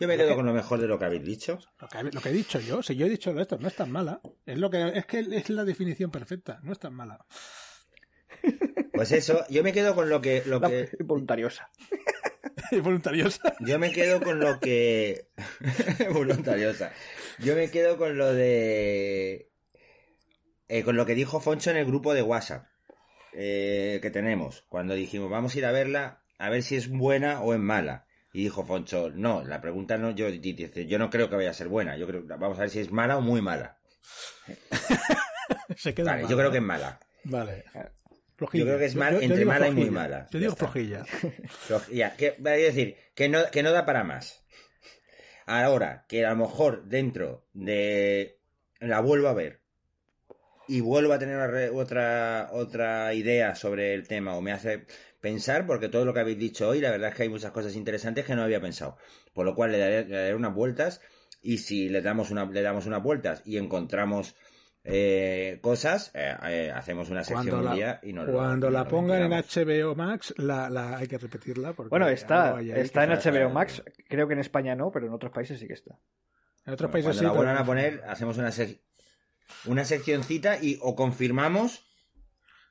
yo me quedo con lo mejor de lo que habéis dicho. Lo que, lo que he dicho yo, si yo he dicho esto, no es tan mala. Es lo que es que es la definición perfecta, no es tan mala. Pues eso, yo me quedo con lo que, lo La- que, voluntariosa. Voluntariosa. Yo me quedo con lo que. Voluntariosa. Yo me quedo con lo de. eh, con lo que dijo Foncho en el grupo de WhatsApp eh, que tenemos. Cuando dijimos, vamos a ir a verla, a ver si es buena o es mala. Y dijo Foncho, no, la pregunta no, yo, dice, yo no creo que vaya a ser buena. Yo creo, vamos a ver si es mala o muy mala. Se queda Vale, mala, yo creo que es mala. Vale. Flojilla. Yo creo que es mal entre digo mala y muy flojilla. mala. Yo digo flojilla. Floj- Ya, que, es decir, que no, que no da para más. Ahora, que a lo mejor dentro de la vuelvo a ver y vuelvo a tener re- otra, otra idea sobre el tema o me hace pensar, porque todo lo que habéis dicho hoy, la verdad es que hay muchas cosas interesantes que no había pensado. Por lo cual le daré, le daré unas vueltas y si le damos, una, le damos unas vueltas y encontramos eh, cosas, eh, eh, hacemos una sección Cuando un la, día y nos cuando la lo pongan en. HBO Max, la, la hay que repetirla. Porque Bueno, está, está en HBO Max. Creo que en España no, pero en otros países sí que está. En otros Bueno, países cuando sí. la pero vuelvan a poner, hacemos una, sec- una seccioncita y o confirmamos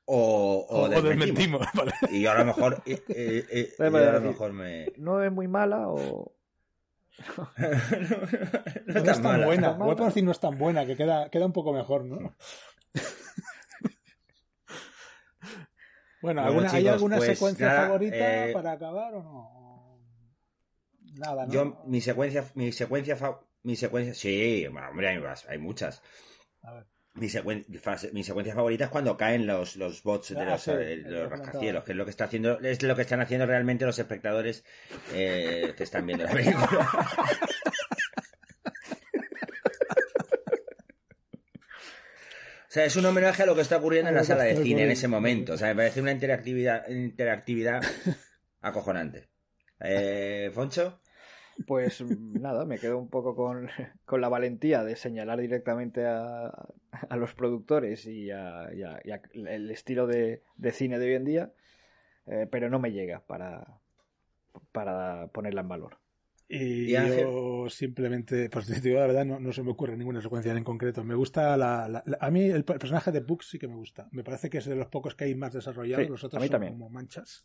o, o O, o desmentimos. desmentimos. Vale. Y yo a lo mejor, eh, eh, eh, Vale, yo vale, a lo decir, mejor me... No es muy mala o. no, No, es tan mala. buena. Voy a decir no es tan buena, que queda, queda un poco mejor, ¿no? bueno, Bueno, ¿alguna, ¿hay chicos, alguna pues, secuencia nada, favorita eh, para acabar o no? Nada, ¿no? Yo, mi secuencia, mi secuencia, fa- mi secuencia, sí, bueno, hombre, hay, más, hay muchas. A ver. Mi, secuen- fase- mi secuencia favorita es cuando caen los, los bots de Ah, los, sí, eh, los rascacielos, que es lo que está haciendo, es lo que están haciendo realmente los espectadores eh, que están viendo la película. O sea, es un homenaje a lo que está ocurriendo en la sala de cine en ese momento. O sea, me parece una interactividad, interactividad acojonante. Eh, Foncho, Pues nada, me quedo un poco con, con la valentía de señalar directamente a, a los productores y, a, y a- y a el estilo de, de cine de hoy en día, eh, pero no me llega para, para ponerla en valor. Y, yo simplemente, pues te digo la verdad, no, no se me ocurre ninguna secuencia en concreto. Me gusta la, la- la- a mí el per- personaje de Puck sí que me gusta. Me parece que es de los pocos que hay más desarrollados, Sí, los otros a mí son también. como manchas.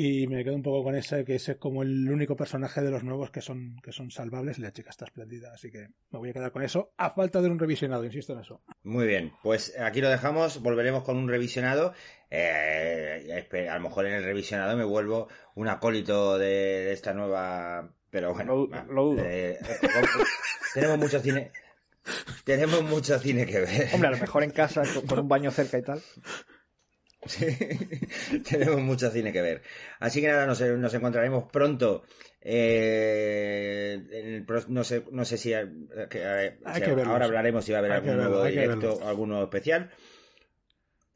Y me quedo un poco con ese, que ese es como el único personaje de los nuevos que son, que son salvables y la chica está espléndida, así que me voy a quedar con eso, a falta de un revisionado, insisto en eso. Muy bien, pues aquí lo dejamos, volveremos con un revisionado. Eh, a lo mejor en el revisionado me vuelvo un acólito de, de esta nueva... Pero bueno, Lo- dudo. eh, eh, tenemos mucho cine... Tenemos mucho cine que ver. Hombre, a lo mejor en casa con, con un baño cerca y tal. Sí, tenemos mucho cine que ver. Así que nada, nos, nos encontraremos pronto. eh, en el no sé, no sé si, que, Hay si que verlo, ahora hablaremos si va a haber Hay algún verlo, nuevo directo, algún nuevo especial.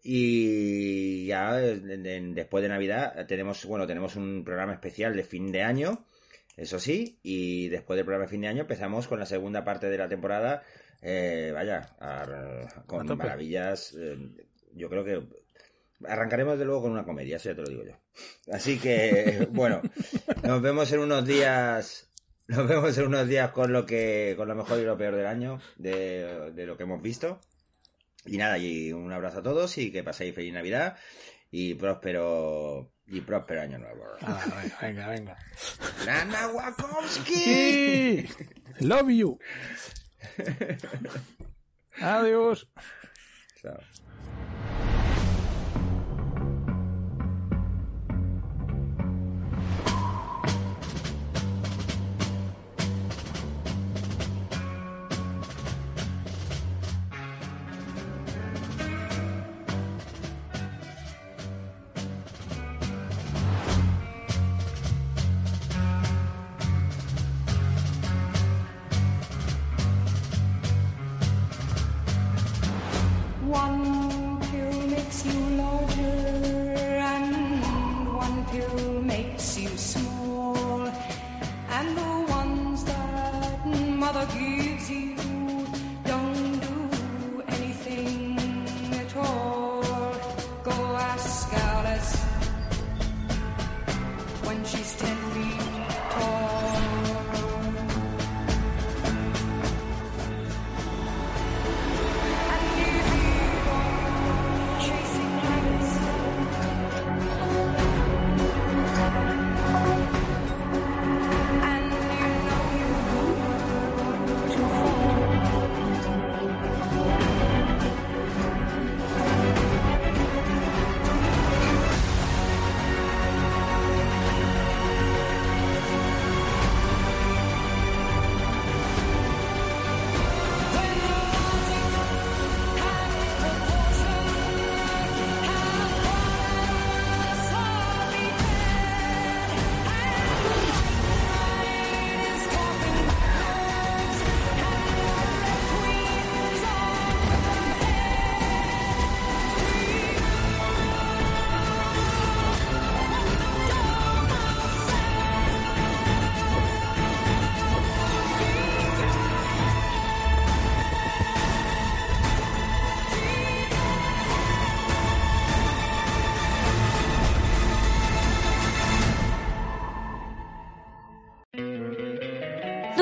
Y ya en- en- después de Navidad tenemos, bueno, tenemos un programa especial de fin de año, eso sí, y después del programa de fin de año empezamos con la segunda parte de la temporada, eh, vaya, a- con maravillas. eh, yo creo que arrancaremos de luego con una comedia, eso ya te lo digo yo. Así que, bueno, nos vemos en unos días. Nos vemos en unos días con lo que, con lo mejor y lo peor del año, de, de lo que hemos visto. Y nada, y un abrazo a todos y que paséis feliz Navidad y próspero y próspero año nuevo. Ah, venga, venga. ¡Nana Wakowski! Sí. Love you. Adiós. Chao.